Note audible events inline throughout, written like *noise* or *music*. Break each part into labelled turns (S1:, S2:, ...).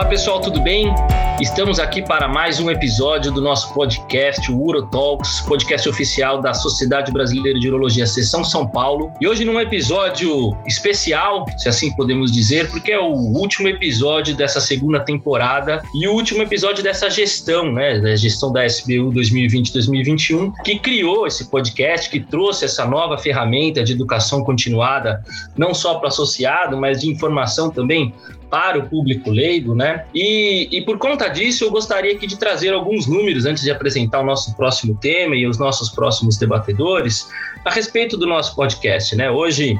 S1: Olá pessoal, tudo bem? Estamos aqui para mais um episódio do nosso podcast, o Urotalks, podcast oficial da Sociedade Brasileira de Urologia, Seção São Paulo. E hoje num episódio especial, se assim podemos dizer, porque é o último episódio dessa segunda temporada e o último episódio dessa gestão, né, da gestão da SBU 2020-2021, que criou esse podcast, que trouxe essa nova ferramenta de educação continuada, não só para o associado, mas de informação também para o público leigo, né? E, e por conta disso, eu gostaria aqui de trazer alguns números antes de apresentar o nosso próximo tema e os nossos próximos debatedores a respeito do nosso podcast, né? Hoje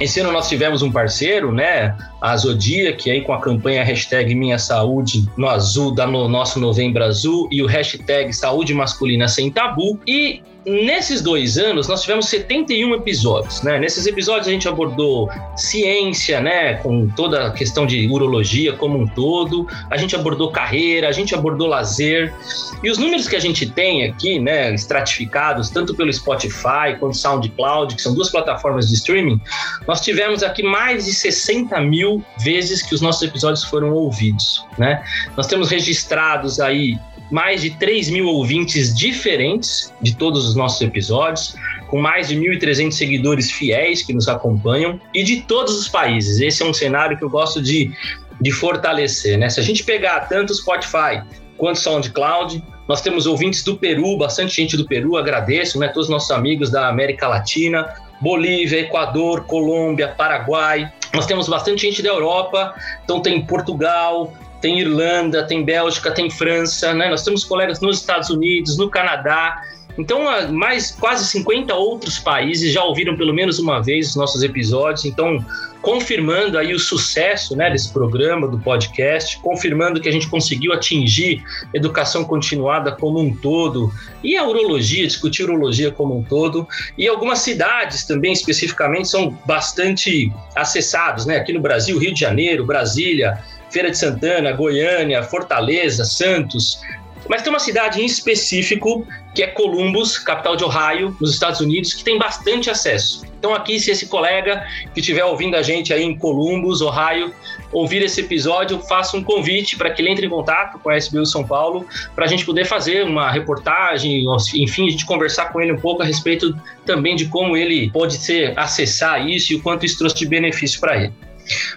S1: esse ano nós tivemos um parceiro, né? A Zodiac, aí com a campanha hashtag Minha Saúde no Azul, da no nosso Novembro Azul, e o hashtag Saúde Masculina Sem Tabu. E Nesses dois anos, nós tivemos 71 episódios, né? Nesses episódios a gente abordou ciência, né? Com toda a questão de urologia como um todo. A gente abordou carreira, a gente abordou lazer. E os números que a gente tem aqui, né? Estratificados, tanto pelo Spotify quanto SoundCloud, que são duas plataformas de streaming, nós tivemos aqui mais de 60 mil vezes que os nossos episódios foram ouvidos, né? Nós temos registrados aí mais de 3 mil ouvintes diferentes de todos os nossos episódios, com mais de 1.300 seguidores fiéis que nos acompanham e de todos os países. Esse é um cenário que eu gosto de, de fortalecer. Né? Se a gente pegar tanto Spotify quanto SoundCloud, nós temos ouvintes do Peru, bastante gente do Peru, agradeço, né? Todos os nossos amigos da América Latina, Bolívia, Equador, Colômbia, Paraguai. Nós temos bastante gente da Europa, então tem Portugal, tem Irlanda, tem Bélgica, tem França, né? Nós temos colegas nos Estados Unidos, no Canadá. Então, mais quase 50 outros países já ouviram pelo menos uma vez os nossos episódios. Então, confirmando aí o sucesso né, desse programa, do podcast, confirmando que a gente conseguiu atingir educação continuada como um todo e a urologia, discutir urologia como um todo. E algumas cidades também, especificamente, são bastante acessados, né? Aqui no Brasil, Rio de Janeiro, Brasília, Feira de Santana, Goiânia, Fortaleza, Santos. Mas tem uma cidade em específico, que é Columbus, capital de Ohio, nos Estados Unidos, que tem bastante acesso. Então, aqui, se esse colega que estiver ouvindo a gente aí em Columbus, Ohio, ouvir esse episódio, faça um convite para que ele entre em contato com a SBU São Paulo, para a gente poder fazer uma reportagem, enfim, a gente conversar com ele um pouco a respeito também de como ele pode ser acessar isso e o quanto isso trouxe de benefício para ele.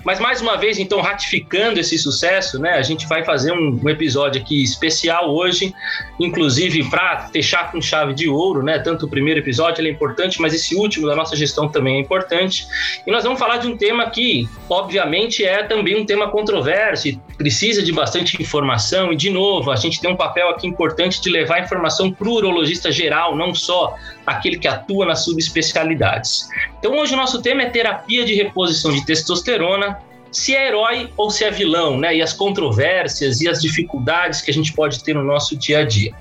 S1: Mas mais uma vez, então, ratificando esse sucesso, né? A gente vai fazer um, um episódio aqui especial hoje, inclusive para fechar com chave de ouro, né? Tanto o primeiro episódio é importante, mas esse último da nossa gestão também é importante. E nós vamos falar de um tema que, obviamente, é também um tema controverso, precisa de bastante informação e, de novo, a gente tem um papel aqui importante de levar informação para o urologista geral, não só aquele que atua nas subespecialidades. Então, hoje o nosso tema é terapia de reposição de testosterona, se é herói ou se é vilão, né? E as controvérsias e as dificuldades que a gente pode ter no nosso dia a dia.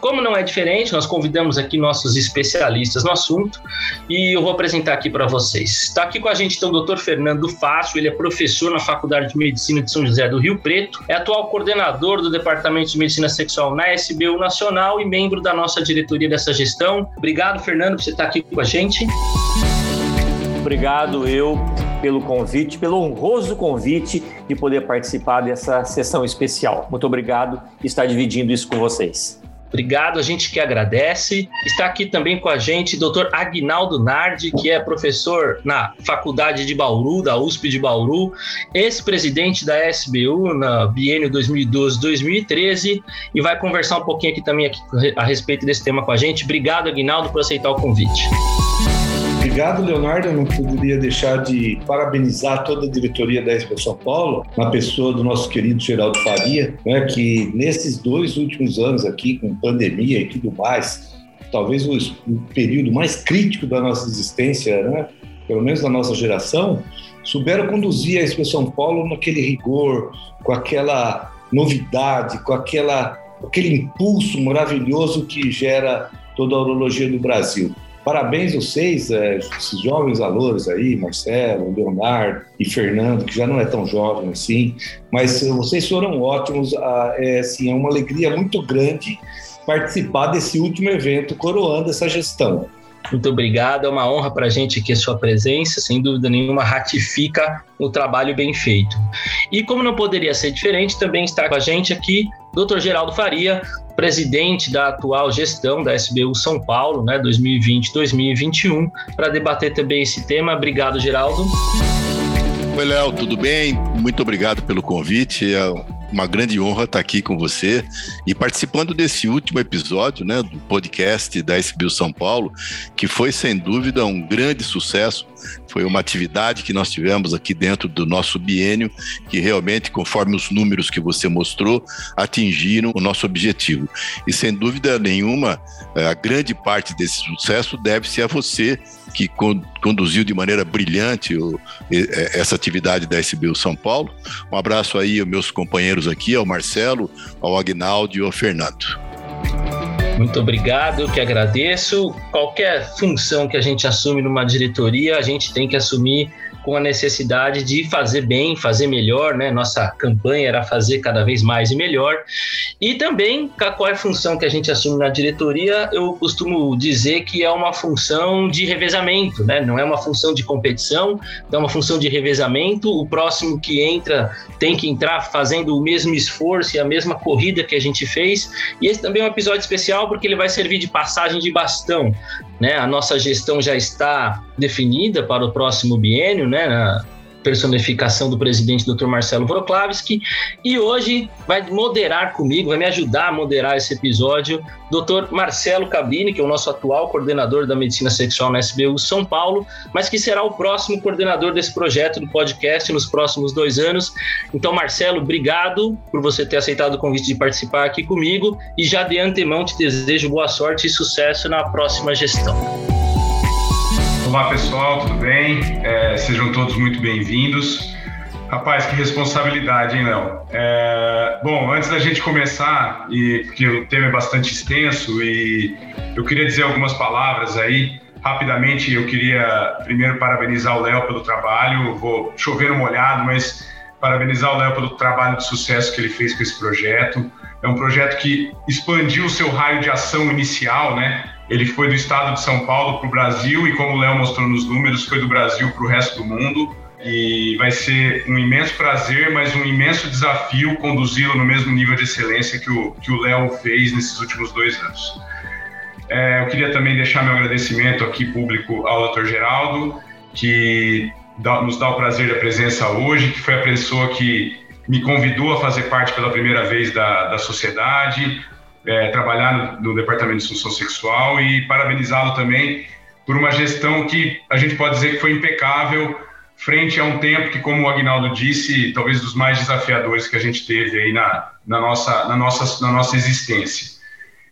S1: Como não é diferente, nós convidamos aqui nossos especialistas no assunto e eu vou apresentar aqui para vocês. Está aqui com a gente então o Dr. Fernando Fácil, ele é professor na Faculdade de Medicina de São José do Rio Preto, é atual coordenador do Departamento de Medicina Sexual na SBU Nacional e membro da nossa diretoria dessa gestão. Obrigado, Fernando, por você estar aqui com a gente.
S2: Obrigado eu pelo convite, pelo honroso convite de poder participar dessa sessão especial. Muito obrigado por estar dividindo isso com vocês.
S1: Obrigado, a gente que agradece. Está aqui também com a gente Dr. Agnaldo Nardi, que é professor na Faculdade de Bauru, da USP de Bauru, ex-presidente da SBU na biênio 2012-2013 e vai conversar um pouquinho aqui também aqui a respeito desse tema com a gente. Obrigado, Agnaldo, por aceitar o convite.
S3: Obrigado, Leonardo. Eu não poderia deixar de parabenizar toda a diretoria da Expo São Paulo, na pessoa do nosso querido Geraldo Faria, né, que nesses dois últimos anos aqui, com pandemia e tudo mais, talvez o, o período mais crítico da nossa existência, né, pelo menos da nossa geração, souberam conduzir a Expo São Paulo naquele rigor, com aquela novidade, com aquela, aquele impulso maravilhoso que gera toda a urologia do Brasil. Parabéns vocês, é, esses jovens valores aí, Marcelo, Leonardo e Fernando, que já não é tão jovem assim, mas vocês foram ótimos. Ah, é, assim, é uma alegria muito grande participar desse último evento coroando essa gestão.
S1: Muito obrigado, é uma honra para a gente aqui a sua presença, sem dúvida nenhuma, ratifica o trabalho bem feito. E como não poderia ser diferente, também está com a gente aqui Dr. Geraldo Faria, presidente da atual gestão da SBU São Paulo, né, 2020-2021, para debater também esse tema. Obrigado, Geraldo.
S4: Oi, Léo, tudo bem? Muito obrigado pelo convite. É uma grande honra estar aqui com você e participando desse último episódio né, do podcast da SBU São Paulo, que foi sem dúvida um grande sucesso. Foi uma atividade que nós tivemos aqui dentro do nosso biênio, que realmente, conforme os números que você mostrou, atingiram o nosso objetivo. E sem dúvida nenhuma, eh, a grande parte desse sucesso deve-se a você que conduziu de maneira brilhante o, essa atividade da SBU São Paulo. Um abraço aí aos meus companheiros aqui, ao Marcelo, ao Agnaldo e ao Fernando.
S1: Muito obrigado, que agradeço. Qualquer função que a gente assume numa diretoria, a gente tem que assumir com a necessidade de fazer bem, fazer melhor, né? Nossa campanha era fazer cada vez mais e melhor. E também, qual é a função que a gente assume na diretoria? Eu costumo dizer que é uma função de revezamento, né? Não é uma função de competição, é uma função de revezamento. O próximo que entra tem que entrar fazendo o mesmo esforço e a mesma corrida que a gente fez. E esse também é um episódio especial porque ele vai servir de passagem de bastão né? A nossa gestão já está definida para o próximo biênio, né? Personificação do presidente Dr. Marcelo Wroclawski, e hoje vai moderar comigo, vai me ajudar a moderar esse episódio, Dr. Marcelo Cabini, que é o nosso atual coordenador da medicina sexual na SBU São Paulo, mas que será o próximo coordenador desse projeto do podcast nos próximos dois anos. Então, Marcelo, obrigado por você ter aceitado o convite de participar aqui comigo e já de antemão te desejo boa sorte e sucesso na próxima gestão.
S5: Olá pessoal, tudo bem? É, sejam todos muito bem-vindos. Rapaz, que responsabilidade, hein, Léo? É, bom, antes da gente começar, e porque o tema é bastante extenso e eu queria dizer algumas palavras aí. Rapidamente, eu queria primeiro parabenizar o Léo pelo trabalho. Vou chover no molhado, mas parabenizar o Léo pelo trabalho de sucesso que ele fez com esse projeto. É um projeto que expandiu o seu raio de ação inicial, né? Ele foi do estado de São Paulo para o Brasil e, como o Léo mostrou nos números, foi do Brasil para o resto do mundo. E vai ser um imenso prazer, mas um imenso desafio conduzi-lo no mesmo nível de excelência que o que o Léo fez nesses últimos dois anos. É, eu queria também deixar meu agradecimento aqui público ao Dr. Geraldo, que dá, nos dá o prazer da presença hoje, que foi a pessoa que me convidou a fazer parte pela primeira vez da, da sociedade, é, trabalhar no, no, Departamento de Disfunção Sexual e parabenizá-lo também por uma gestão que a gente pode dizer que foi impecável frente a um tempo que, como o Agnaldo disse, talvez dos mais desafiadores que a gente teve aí na, na, nossa, na, nossa, na nossa existência.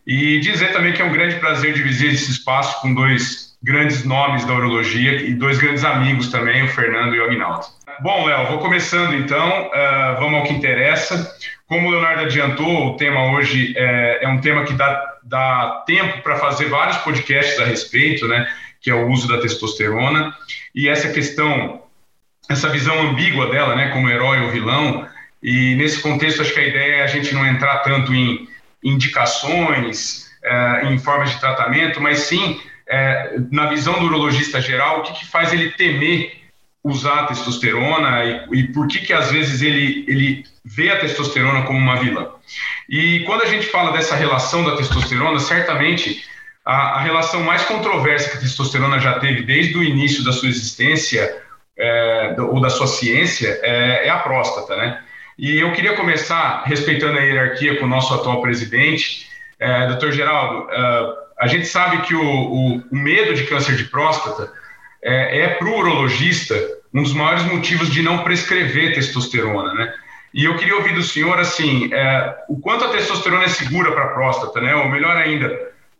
S5: E dizer também que é um grande prazer dividir esse espaço com dois grandes nomes da urologia e dois grandes amigos também, o Fernando e o Agnaldo. Bom, Léo, vou começando então, uh, vamos ao que interessa. Como o Leonardo adiantou, o tema hoje é, é um tema que dá, dá tempo para fazer vários podcasts a respeito, né? Que é o uso da testosterona. E essa questão, essa visão ambígua dela, né? Como herói ou vilão. E nesse contexto, acho que a ideia é a gente não entrar tanto em indicações, é, em formas de tratamento, mas sim é, na visão do urologista geral, o que, que faz ele temer usar a testosterona e, e, por que que às vezes ele, ele vê a testosterona como uma vilã. E quando a gente fala dessa relação da testosterona, certamente a, a relação mais controversa que a testosterona já teve desde o início da sua existência é, ou da sua ciência é, é, a próstata, né? E eu queria começar respeitando a hierarquia com o nosso atual presidente, é, Dr. Geraldo. É, a gente sabe que o, o, o medo de câncer de próstata é, é para o urologista um dos maiores motivos de não prescrever testosterona, né? E eu queria ouvir do senhor, assim, é, o quanto a testosterona é segura para a próstata, né? Ou melhor ainda,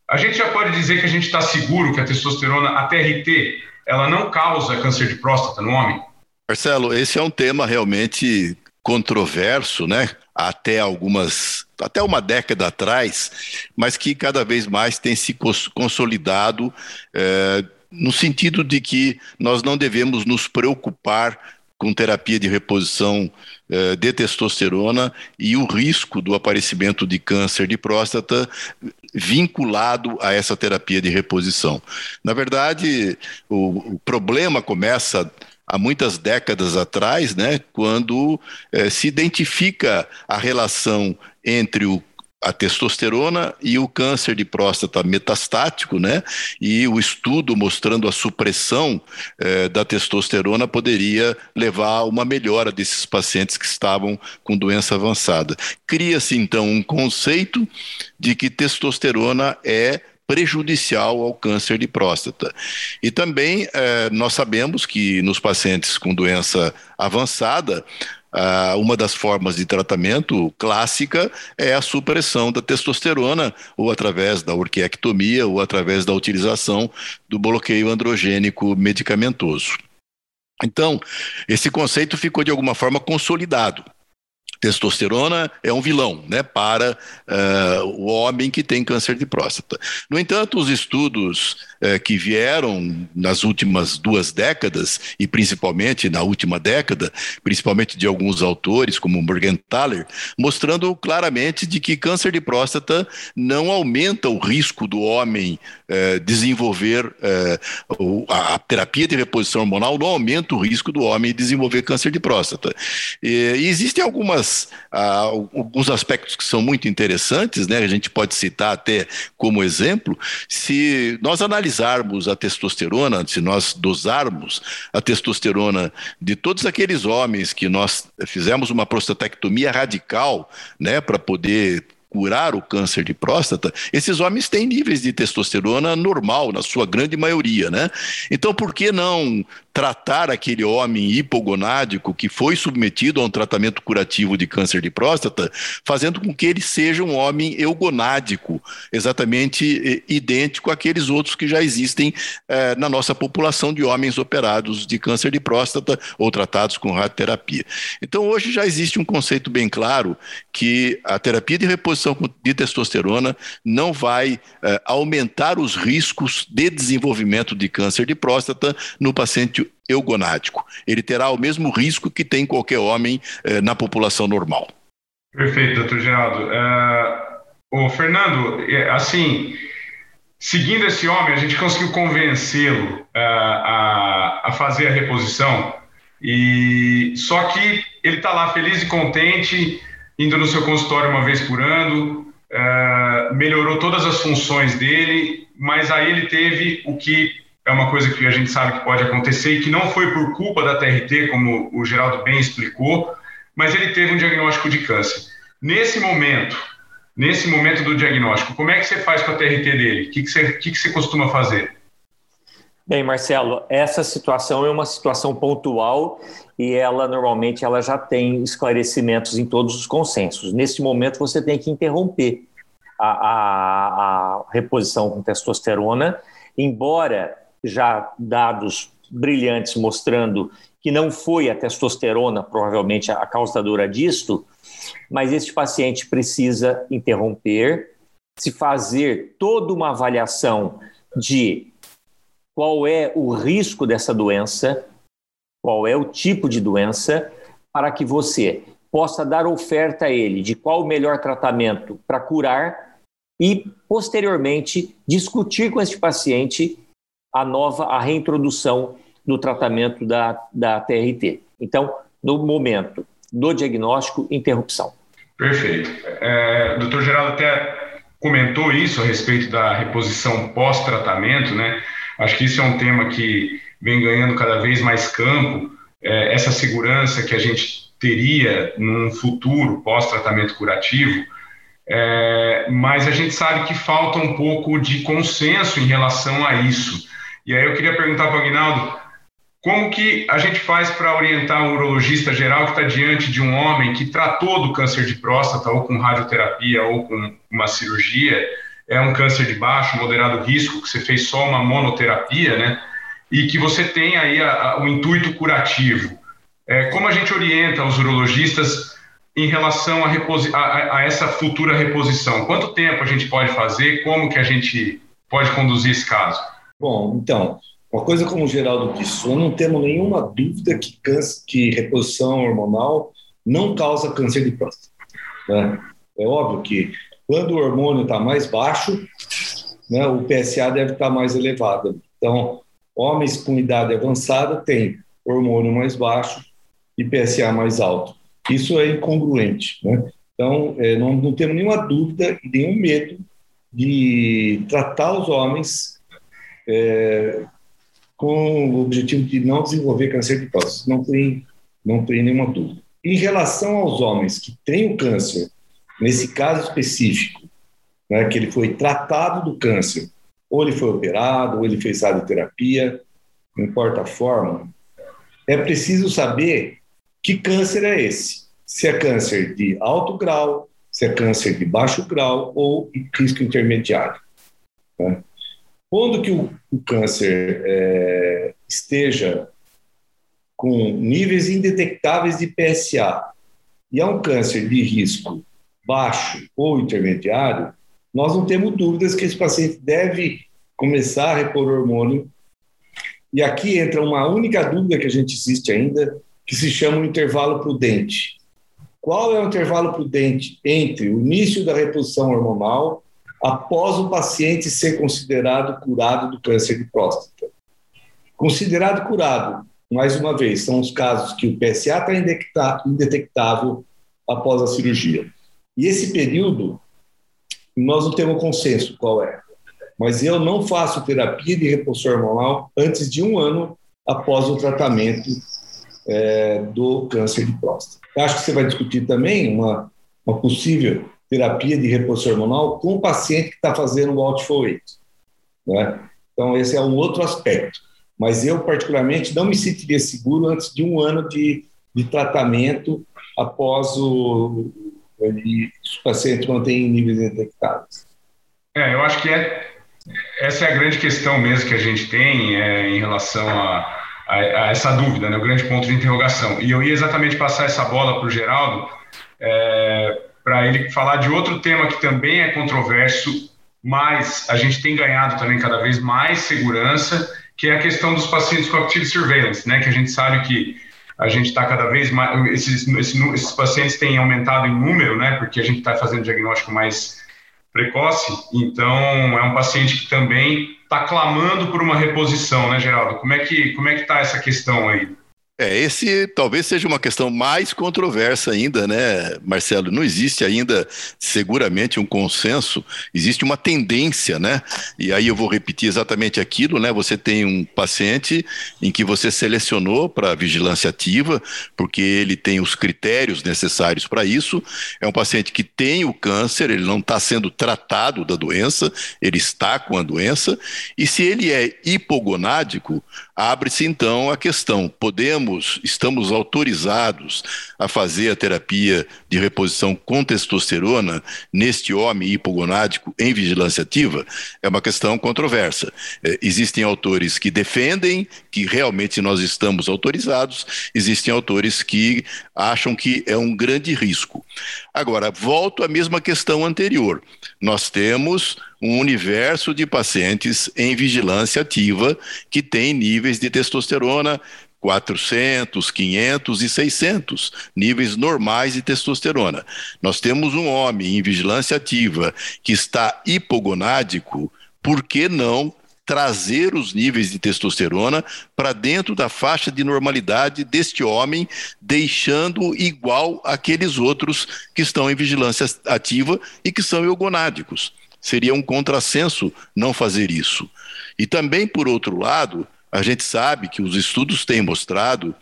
S5: a gente já pode dizer que a gente está seguro que a testosterona, a TRT, ela não causa câncer de próstata no homem?
S4: Marcelo, esse é um tema realmente controverso, né? Até algumas, até uma década atrás, mas que cada vez mais tem se consolidado. É, no sentido de que nós não devemos nos preocupar com terapia de reposição eh, de testosterona e o risco do aparecimento de câncer de próstata vinculado a essa terapia de reposição. Na verdade, o, o problema começa há muitas décadas atrás, né, quando eh, se identifica a relação entre o a testosterona e o câncer de próstata metastático, né? E o estudo mostrando a supressão eh, da testosterona poderia levar a uma melhora desses pacientes que estavam com doença avançada. Cria-se então um conceito de que testosterona é prejudicial ao câncer de próstata. E também eh, nós sabemos que nos pacientes com doença avançada, Uh, uma das formas de tratamento clássica é a supressão da testosterona, ou através da orquiectomia, ou através da utilização do bloqueio androgênico medicamentoso. Então, esse conceito ficou de alguma forma consolidado testosterona é um vilão né, para uh, o homem que tem câncer de próstata. No entanto, os estudos uh, que vieram nas últimas duas décadas, e principalmente na última década, principalmente de alguns autores, como Morgenthaler, mostrando claramente de que câncer de próstata não aumenta o risco do homem uh, desenvolver a, terapia de reposição hormonal, não aumenta o risco do homem desenvolver câncer de próstata. E, e existem algumas algumas, ah, alguns aspectos que são muito interessantes, né? A gente pode citar até como exemplo, se nós analisarmos a testosterona, se nós dosarmos a testosterona de todos aqueles homens que nós fizemos uma prostatectomia radical, né, para poder curar o câncer de próstata, esses homens têm níveis de testosterona normal, na sua grande maioria, né? Então, por que não tratar aquele homem hipogonádico que foi submetido a um tratamento curativo de câncer de próstata, fazendo com que ele seja um homem eugonádico, exatamente eh, idêntico àqueles outros que já existem eh, na nossa população de homens operados de câncer de próstata ou tratados com radioterapia. Então, hoje já existe um conceito bem claro que a terapia de reposição de testosterona não vai eh, aumentar os riscos de desenvolvimento de câncer de próstata no paciente eugonático. Ele terá o mesmo risco que tem qualquer homem eh, na população normal.
S5: Perfeito, doutor Geraldo. Uh, o Fernando, é, assim, seguindo esse homem, a gente conseguiu convencê-lo uh, a, a fazer a reposição. E só que ele está lá feliz e contente, indo no seu consultório uma vez por ano, uh, melhorou todas as funções dele, mas aí ele teve o que é uma coisa que a gente sabe que pode acontecer e que não foi por culpa da TRT, como o Geraldo bem explicou, mas ele teve um diagnóstico de câncer. Nesse momento, nesse momento do diagnóstico, como é que você faz com a TRT dele? O que, que, você, que, que você costuma fazer?
S2: Bem, Marcelo, essa situação é uma situação pontual e ela normalmente ela já tem esclarecimentos em todos os consensos. Nesse momento você tem que interromper a, a, a reposição com testosterona, embora já dados brilhantes mostrando que não foi a testosterona provavelmente a causadora disto, mas este paciente precisa interromper, se fazer toda uma avaliação de qual é o risco dessa doença, qual é o tipo de doença, para que você possa dar oferta a ele de qual o melhor tratamento para curar e, posteriormente, discutir com este paciente a nova, a reintrodução do tratamento da, da TRT. Então, no momento do diagnóstico, interrupção.
S5: Perfeito. É, doutor Geraldo até comentou isso a respeito da reposição pós-tratamento, né? Acho que isso é um tema que vem ganhando cada vez mais campo, é, essa segurança que a gente teria num futuro pós-tratamento curativo, é, mas a gente sabe que falta um pouco de consenso em relação a isso. E aí eu queria perguntar para o Aguinaldo, como que a gente faz para orientar um urologista geral que está diante de um homem que tratou do câncer de próstata, ou com radioterapia, ou com uma cirurgia, é um câncer de baixo, moderado risco, que você fez só uma monoterapia, né? E que você tem aí a, a, o intuito curativo. É, como a gente orienta os urologistas em relação a, a essa futura reposição? Quanto tempo a gente pode fazer? Como que a gente pode conduzir esse caso?
S3: Bom, então, uma coisa como o Geraldo disse, nós não temos nenhuma dúvida que, câncer, que reposição hormonal não causa câncer de próstata. Né? É óbvio que quando o hormônio está mais baixo, né, o PSA deve estar tá mais elevado. Então, homens com idade avançada têm hormônio mais baixo e PSA mais alto. Isso é incongruente. Né? Então, é, não, não temos nenhuma dúvida e nenhum medo de tratar os homens é, com o objetivo de não desenvolver câncer de próstata. Não tem, não tem nenhuma dúvida. Em relação aos homens que têm o câncer, nesse caso específico, né, que ele foi tratado do câncer, ou ele foi operado, ou ele fez radioterapia, não importa a forma, é preciso saber que câncer é esse se é câncer de alto grau, se é câncer de baixo grau ou risco intermediário. Né? Quando que o, o câncer é, esteja com níveis indetectáveis de PSA e é um câncer de risco baixo ou intermediário, nós não temos dúvidas que esse paciente deve começar a repor hormônio. E aqui entra uma única dúvida que a gente existe ainda, que se chama o intervalo prudente. Qual é o intervalo prudente entre o início da reposição hormonal após o paciente ser considerado curado do câncer de próstata? Considerado curado, mais uma vez, são os casos que o PSA está indetectável após a cirurgia. E esse período, nós não temos consenso qual é. Mas eu não faço terapia de reposição hormonal antes de um ano após o tratamento é, do câncer de próstata. Acho que você vai discutir também uma, uma possível terapia de reposição hormonal com o paciente que está fazendo o Alt-4 né? Então, esse é um outro aspecto. Mas eu, particularmente, não me sentiria seguro antes de um ano de, de tratamento após o, ele, os pacientes níveis detectáveis.
S5: É, eu acho que é, essa é a grande questão mesmo que a gente tem é, em relação a a, a essa dúvida, né, o grande ponto de interrogação. E eu ia exatamente passar essa bola para o Geraldo, é, para ele falar de outro tema que também é controverso, mas a gente tem ganhado também cada vez mais segurança, que é a questão dos pacientes com active surveillance, né, que a gente sabe que a gente está cada vez mais, esses, esses, pacientes têm aumentado em número, né, porque a gente está fazendo diagnóstico mais precoce, então é um paciente que também está clamando por uma reposição, né, Geraldo? Como é que como é que está essa questão aí?
S4: É, esse talvez seja uma questão mais controversa ainda, né, Marcelo? Não existe ainda, seguramente, um consenso, existe uma tendência, né? E aí eu vou repetir exatamente aquilo, né? Você tem um paciente em que você selecionou para vigilância ativa, porque ele tem os critérios necessários para isso. É um paciente que tem o câncer, ele não está sendo tratado da doença, ele está com a doença, e se ele é hipogonádico, abre-se então a questão: podemos, estamos autorizados a fazer a terapia de reposição com testosterona neste homem hipogonádico em vigilância ativa? É uma questão controversa. É, existem autores que defendem que realmente nós estamos autorizados, existem autores que acham que é um grande risco. Agora, volto à mesma questão anterior. Nós temos um universo de pacientes em vigilância ativa que tem níveis de testosterona 400, 500 e 600 níveis normais de testosterona. Nós temos um homem em vigilância ativa que está hipogonádico, por que não trazer os níveis de testosterona para dentro da faixa de normalidade deste homem, deixando igual aqueles outros que estão em vigilância ativa e que são eugonádicos? Seria um contrassenso não fazer isso. E também, por outro lado, a gente sabe que os estudos têm mostrado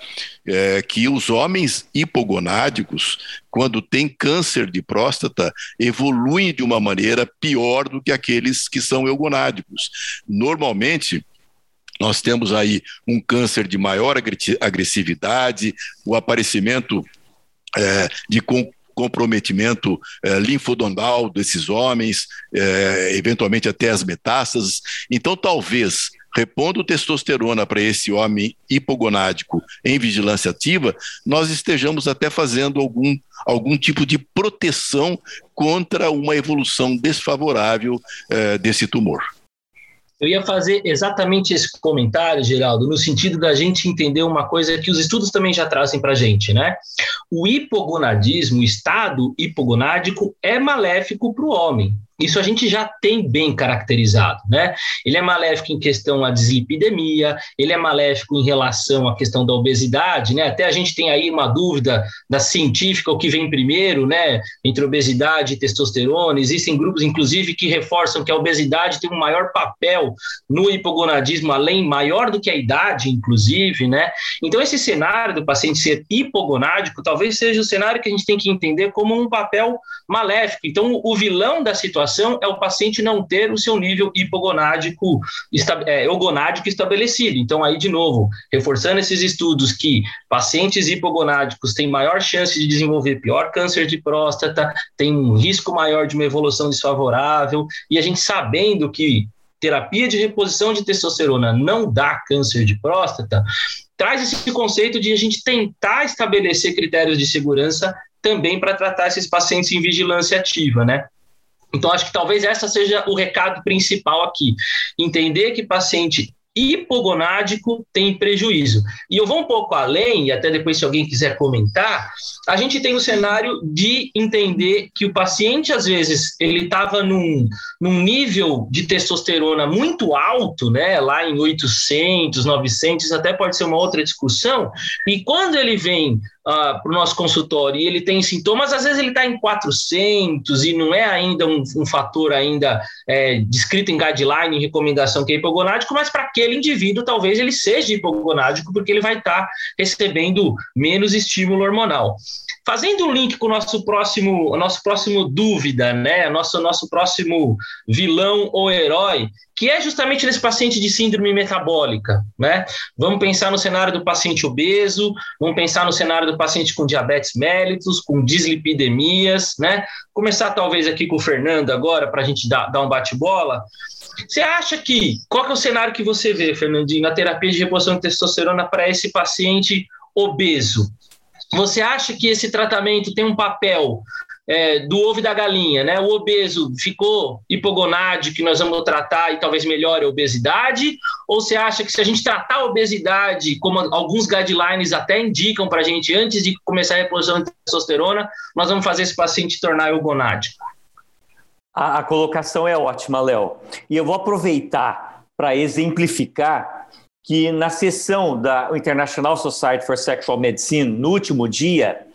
S4: é, que os homens hipogonádicos, quando têm câncer de próstata, evoluem de uma maneira pior do que aqueles que são eugonádicos. Normalmente, nós temos aí um câncer de maior agressividade, o aparecimento é, de comprometimento é, desses homens, é, eventualmente até as metástases. Então, talvez repondo testosterona para esse homem hipogonádico em vigilância ativa, nós estejamos até fazendo algum, algum tipo de proteção contra uma evolução desfavorável é, desse tumor.
S1: Eu ia fazer exatamente esse comentário, Geraldo, no sentido da gente entender uma coisa que os estudos também já trazem para a gente, né? O hipogonadismo, o estado hipogonádico, é maléfico para o homem. Isso a gente já tem bem caracterizado, né? Ele é maléfico em questão à dislipidemia, ele é maléfico em relação à questão da obesidade, né? Até a gente tem aí uma dúvida da científica, o que vem primeiro, né? Entre obesidade e testosterona. Existem grupos, inclusive, que reforçam que a obesidade tem um maior papel no hipogonadismo, além maior do que a idade, inclusive, né? Então, esse cenário do paciente ser hipogonádico talvez seja o cenário que a gente tem que entender como um papel maléfico. Então, o vilão da situação é o paciente não ter o seu nível hipogonádico, é, eugonádico estabelecido. Então, aí, de novo, reforçando esses estudos que pacientes hipogonádicos têm maior chance de desenvolver pior câncer de próstata, tem um risco maior de uma evolução desfavorável, e a gente sabendo que terapia de reposição de testosterona não dá câncer de próstata, traz esse conceito de a gente tentar estabelecer critérios de segurança também para tratar esses pacientes em vigilância ativa, né? Então, acho que talvez essa seja o recado principal aqui. Entender que paciente hipogonádico tem prejuízo. E eu vou um pouco além, e até depois, se alguém quiser comentar, a gente tem o cenário de entender que o paciente, às vezes, ele estava num, num nível de testosterona muito alto, né, lá em 800, 900, até pode ser uma outra discussão, e quando ele vem uh, para o nosso consultório e ele tem sintomas, às vezes ele está em 400 e não é ainda um, um fator ainda é, descrito em guideline, em recomendação que é hipogonádico, mas para aquele indivíduo talvez ele seja hipogonádico porque ele vai estar tá recebendo menos estímulo hormonal. Fazendo um link com o nosso próximo, nosso próximo dúvida, né? Nosso, nosso próximo vilão ou herói, que é justamente nesse paciente de síndrome metabólica, né? Vamos pensar no cenário do paciente obeso, vamos pensar no cenário do paciente com diabetes mellitus, com dislipidemias, né? Começar talvez aqui com o Fernando agora, para a gente dar, dar um bate-bola. Você acha que, qual que é o cenário que você vê, Fernandinho, na terapia de reposição de testosterona para esse paciente obeso? Você acha que esse tratamento tem um papel é, do ovo e da galinha, né? O obeso ficou hipogonádico que nós vamos tratar e talvez melhore a obesidade? Ou você acha que se a gente tratar a obesidade, como alguns guidelines até indicam para a gente antes de começar a reposição de testosterona, nós vamos fazer esse paciente tornar eugonádico?
S2: A, a colocação é ótima, Léo. E eu vou aproveitar para exemplificar que na sessão da International Society for Sexual Medicine, no último dia,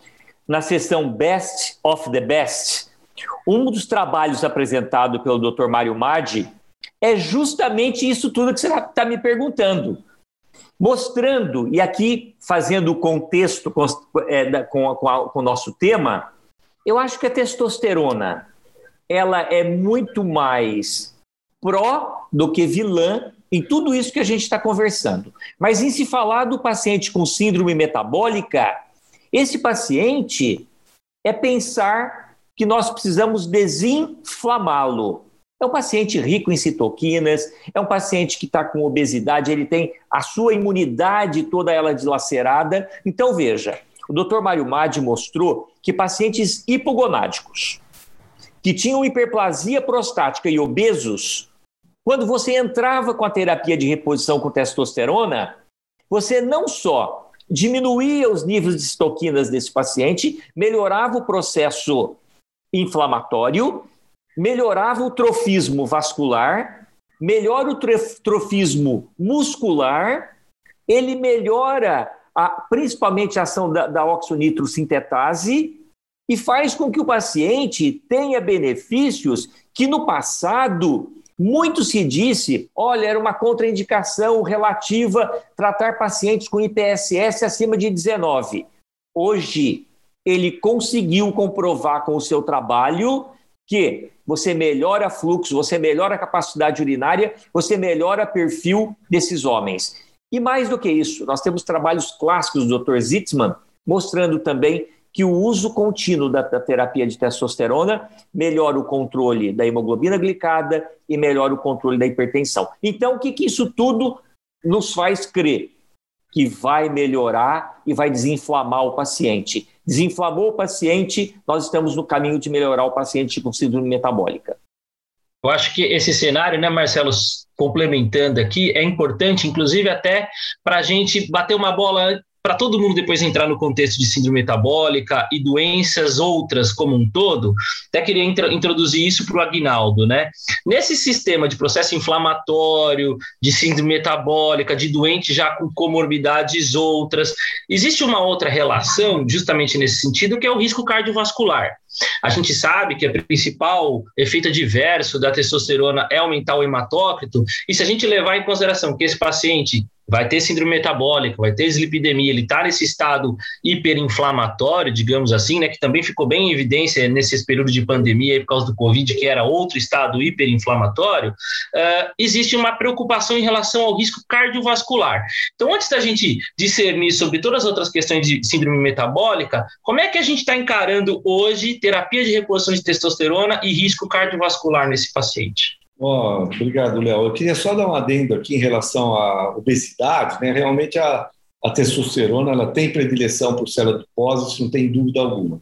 S2: na sessão Best of the Best, um dos trabalhos apresentado pelo Dr. Mário Madi é justamente isso tudo que você está me perguntando. Mostrando, e aqui fazendo o contexto com, é, com, com, a, com o nosso tema, eu acho que a testosterona ela é muito mais pró do que vilã em tudo isso que a gente está conversando. Mas em se falar do paciente com síndrome metabólica, esse paciente é pensar que nós precisamos desinflamá-lo. É um paciente rico em citoquinas, é um paciente que está com obesidade, ele tem a sua imunidade toda ela dilacerada. Então, veja, o Dr. Mário Madi mostrou que pacientes hipogonádicos, que tinham hiperplasia prostática e obesos, quando você entrava com a terapia de reposição com testosterona, você não só diminuía os níveis de citoquinas desse paciente, melhorava o processo inflamatório, melhorava o trofismo vascular, melhora o trofismo muscular, ele melhora a, principalmente a ação da, da oxonitrosintetase e faz com que o paciente tenha benefícios que no passado muito se disse, olha, era uma contraindicação relativa tratar pacientes com IPSS acima de 19. Hoje, ele conseguiu comprovar com o seu trabalho que você melhora fluxo, você melhora a capacidade urinária, você melhora perfil desses homens. E mais do que isso, nós temos trabalhos clássicos do Dr. Zitzman mostrando também que o uso contínuo da, terapia de testosterona melhora o controle da hemoglobina glicada e melhora o controle da hipertensão. Então, o que, que isso tudo nos faz crer? Que vai melhorar e vai desinflamar o paciente. Desinflamou o paciente, nós estamos no caminho de melhorar o paciente com síndrome metabólica.
S1: Eu acho que esse cenário, né, Marcelo, complementando aqui, é importante, inclusive até para a gente bater uma bola para todo mundo depois entrar no contexto de síndrome metabólica e doenças outras como um todo, até queria introduzir isso para o Agnaldo, né? Nesse sistema de processo inflamatório, de síndrome metabólica, de doente já com comorbidades outras, existe uma outra relação, justamente nesse sentido, que é o risco cardiovascular. A gente sabe que o principal efeito adverso da testosterona é aumentar o hematócrito, e se a gente levar em consideração que esse paciente vai ter síndrome metabólica, vai ter dislipidemia, ele está nesse estado hiperinflamatório, digamos assim, né, que também ficou bem em evidência nesses períodos de pandemia por causa do Covid, que era outro estado hiperinflamatório, uh, existe uma preocupação em relação ao risco cardiovascular. Então, antes da gente discernir sobre todas as outras questões de síndrome metabólica, como é que a gente está encarando hoje terapia de reposição de testosterona e risco cardiovascular nesse paciente?
S3: Oh, obrigado, Léo. Eu queria só dar um adendo aqui em relação à obesidade. Né? Realmente, a, a testosterona ela tem predileção por célula adiposa, isso não tem dúvida alguma.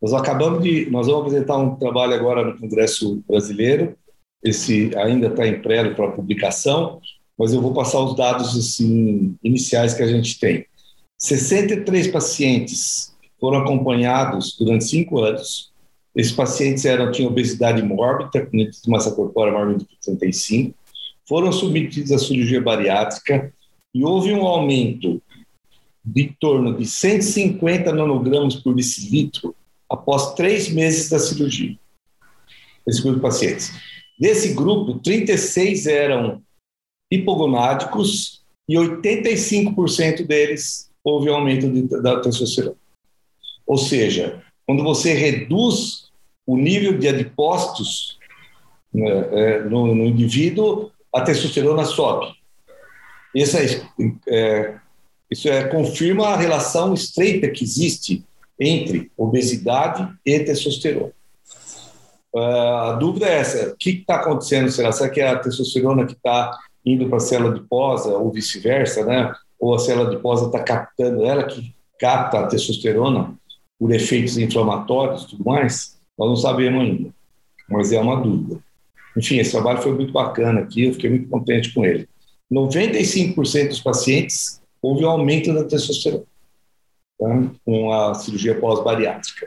S3: Nós acabamos de, nós vamos apresentar um trabalho agora no Congresso Brasileiro. Esse ainda está em pré para publicação, mas eu vou passar os dados assim, iniciais que a gente tem. 63 pacientes foram acompanhados durante cinco anos esses pacientes eram, tinham obesidade mórbida, com índice de massa corpórea maior de 35, foram submetidos à cirurgia bariátrica e houve um aumento de torno de 150 nanogramas por decilitro após três meses da cirurgia. Esse grupo de pacientes. Desse grupo, 36 eram hipogonádicos e 85% deles houve aumento de, da testosterona. Ou seja, quando você reduz o nível de adipócitos né, é, no, no, indivíduo, a testosterona sobe. É, é, isso é, confirma a relação estreita que existe entre obesidade e testosterona. Uh, a dúvida é essa: o que está acontecendo? Será, será que é a testosterona que está indo para a célula adiposa ou vice-versa, né? Ou a célula adiposa está captando ela que capta a testosterona por efeitos inflamatórios e tudo mais? Nós não sabemos ainda, mas é uma dúvida. Enfim, esse trabalho foi muito bacana aqui, eu fiquei muito contente com ele. 95% dos pacientes houve um aumento da testosterona tá? com a cirurgia pós-bariátrica.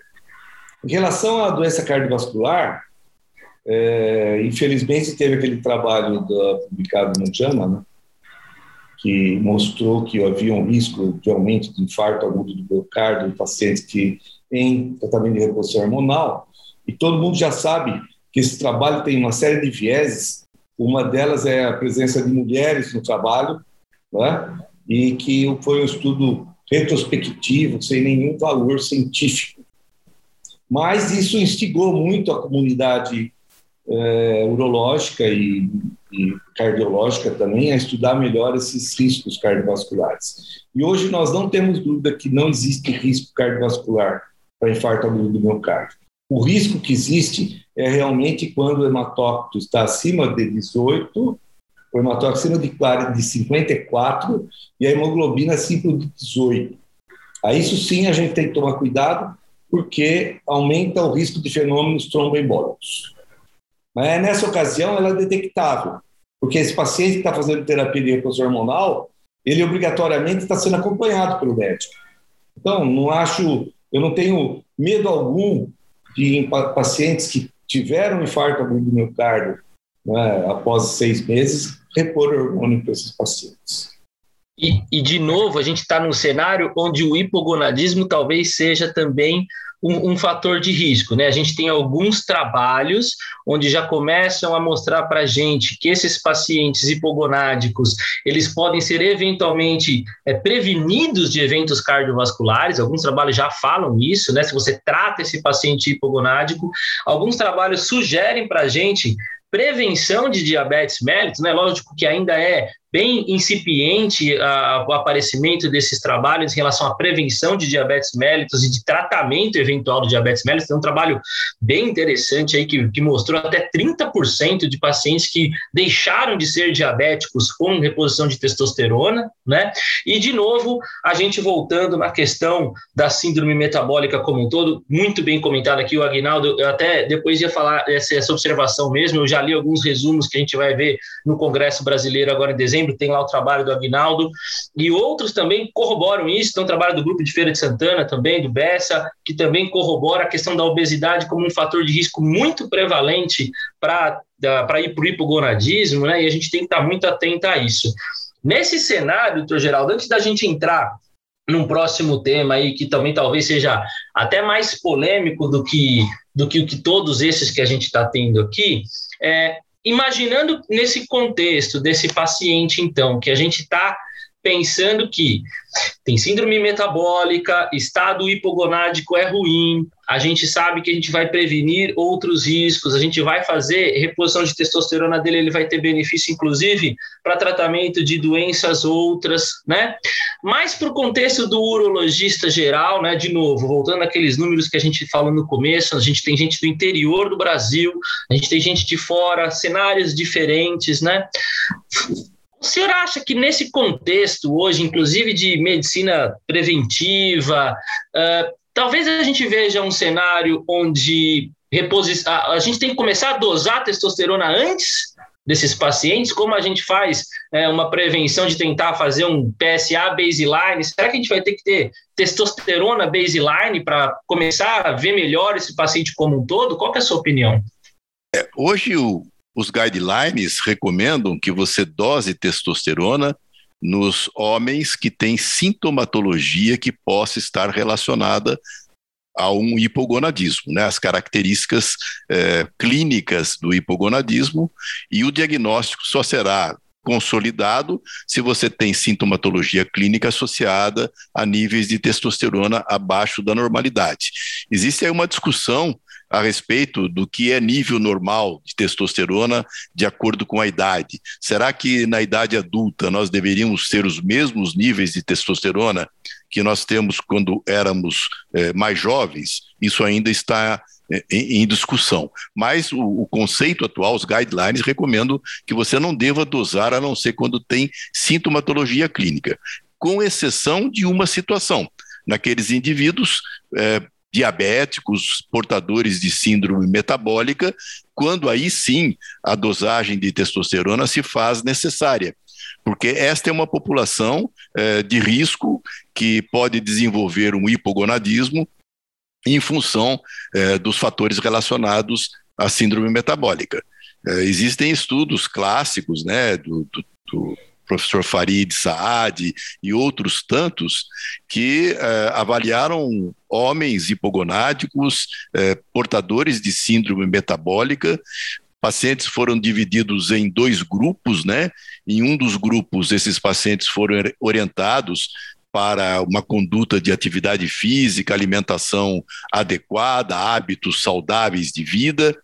S3: Em relação à doença cardiovascular, é, infelizmente teve aquele trabalho da, publicado no JAMA, né, que mostrou que havia um risco de aumento de infarto agudo do miocárdio em pacientes que em tratamento de reposição hormonal, e todo mundo já sabe que esse trabalho tem uma série de vieses. Uma delas é a presença de mulheres no trabalho, né? e que foi um estudo retrospectivo, sem nenhum valor científico. Mas isso instigou muito a comunidade é, urológica e, e, cardiológica também a estudar melhor esses riscos cardiovasculares. E hoje nós não temos dúvida que não existe risco cardiovascular para infarto agudo do miocárdio. O risco que existe é realmente quando o hematócrito está acima de 18, o hematócrito acima de, de 54 e a hemoglobina acima de 18. Aí isso sim a gente tem que tomar cuidado, porque aumenta o risco de fenômenos tromboembólicos. Mas nessa ocasião ela é detectável, porque esse paciente que está fazendo terapia de repouso hormonal, ele obrigatoriamente está sendo acompanhado pelo médico. Então, não acho, eu não tenho medo algum de pacientes que tiveram infarto agudo do miocárdio né, após seis meses, repor hormônio para esses pacientes.
S1: E, e, de novo, a gente está num cenário onde o hipogonadismo talvez seja também um, um, fator de risco. Né? A gente tem alguns trabalhos onde já começam a mostrar para a gente que esses pacientes hipogonádicos eles podem ser eventualmente é, prevenidos de eventos cardiovasculares. Alguns trabalhos já falam isso, né? Se você trata esse paciente hipogonádico, alguns trabalhos sugerem para a gente prevenção de diabetes mellitus, né? Lógico que ainda é bem incipiente a, o aparecimento desses trabalhos em relação à prevenção de diabetes mellitus e de tratamento eventual do diabetes mellitus. Tem um trabalho bem interessante aí que, que mostrou até 30% de pacientes que deixaram de ser diabéticos com reposição de testosterona, né? E, de novo, a gente voltando na questão da síndrome metabólica como um todo, muito bem comentado aqui o Agnaldo, eu até depois ia falar essa, essa observação mesmo, eu já li alguns resumos que a gente vai ver no Congresso Brasileiro agora em dezembro, dezembro, tem lá o trabalho do Agnaldo, e outros também corroboram isso, tem o trabalho do Grupo de Feira de Santana também, do Bessa, que também corrobora a questão da obesidade como um fator de risco muito prevalente para ir para o hipogonadismo, né? E a gente tem que estar muito atento a isso. Nesse cenário, doutor Geraldo, antes da gente entrar num próximo tema aí que também talvez seja até mais polêmico do que do que, que todos esses que a gente está tendo aqui, é, imaginando nesse contexto desse paciente, então, que a gente está pensando que tem síndrome metabólica, estado hipogonádico é ruim, a gente sabe que a gente vai prevenir outros riscos, a gente vai fazer reposição de testosterona dele, ele vai ter benefício, inclusive, para tratamento de doenças outras, né? Mas para o contexto do urologista geral, né? De novo, voltando àqueles números que a gente falou no começo, a gente tem gente do interior do Brasil, a gente tem gente de fora, cenários diferentes, né? O senhor acha que nesse contexto hoje, inclusive de medicina preventiva, uh, talvez a gente veja um cenário onde a, a gente tem que começar a dosar a testosterona antes desses pacientes, como a gente faz é, uma prevenção de tentar fazer um PSA baseline, será que a gente vai ter que ter testosterona baseline para começar a ver melhor esse paciente como um todo? Qual é a sua opinião?
S4: É, hoje o, os guidelines recomendam que você dose testosterona nos homens que têm sintomatologia que possa estar relacionada a um hipogonadismo, né? as características é, clínicas do hipogonadismo, e o diagnóstico só será consolidado se você tem sintomatologia clínica associada a níveis de testosterona abaixo da normalidade. Existe aí uma discussão a respeito do que é nível normal de testosterona de acordo com a idade. Será que na idade adulta nós deveríamos ter os mesmos níveis de testosterona que nós temos quando éramos é, mais jovens? Isso ainda está é, em, em, discussão. Mas o, o, conceito atual, os guidelines, recomendam que você não deva dosar a não ser quando tem sintomatologia clínica, com exceção de uma situação. Naqueles indivíduos é, diabéticos, portadores de síndrome metabólica, quando aí sim a dosagem de testosterona se faz necessária. Porque esta é uma população é, de risco que pode desenvolver um hipogonadismo em função é, dos fatores relacionados à síndrome metabólica. É, existem estudos clássicos né, do, do, do professor Farid Saad e outros tantos, que eh, avaliaram homens hipogonádicos, eh, portadores de síndrome metabólica. Pacientes foram divididos em dois grupos, né? Em um dos grupos, esses pacientes foram orientados para uma conduta de atividade física, alimentação adequada, hábitos saudáveis de vida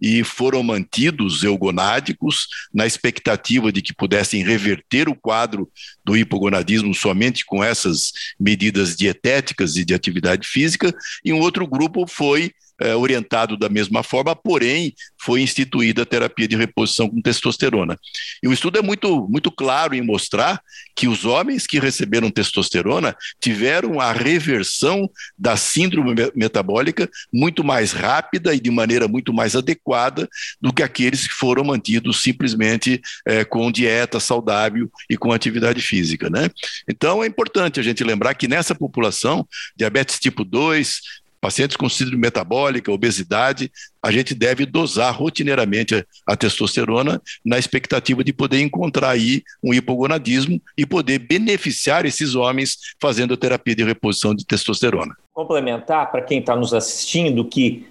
S4: e foram mantidos eugonádicos na expectativa de que pudessem reverter o quadro do hipogonadismo somente com essas medidas dietéticas e de atividade física, e um outro grupo foi é, orientado da mesma forma, porém foi instituída a terapia de reposição com testosterona. E o estudo é muito, muito claro em mostrar que os homens que receberam testosterona tiveram a reversão da síndrome metabólica muito mais rápida e de maneira muito mais adequada do que aqueles que foram mantidos simplesmente é, com dieta saudável e com atividade física. Né? Então é importante a gente lembrar que nessa população, diabetes tipo 2, pacientes com síndrome metabólica, obesidade, a gente deve dosar rotineiramente a, testosterona na expectativa de poder encontrar aí um hipogonadismo e poder beneficiar esses homens fazendo terapia de reposição de testosterona.
S2: Complementar para quem está nos assistindo que,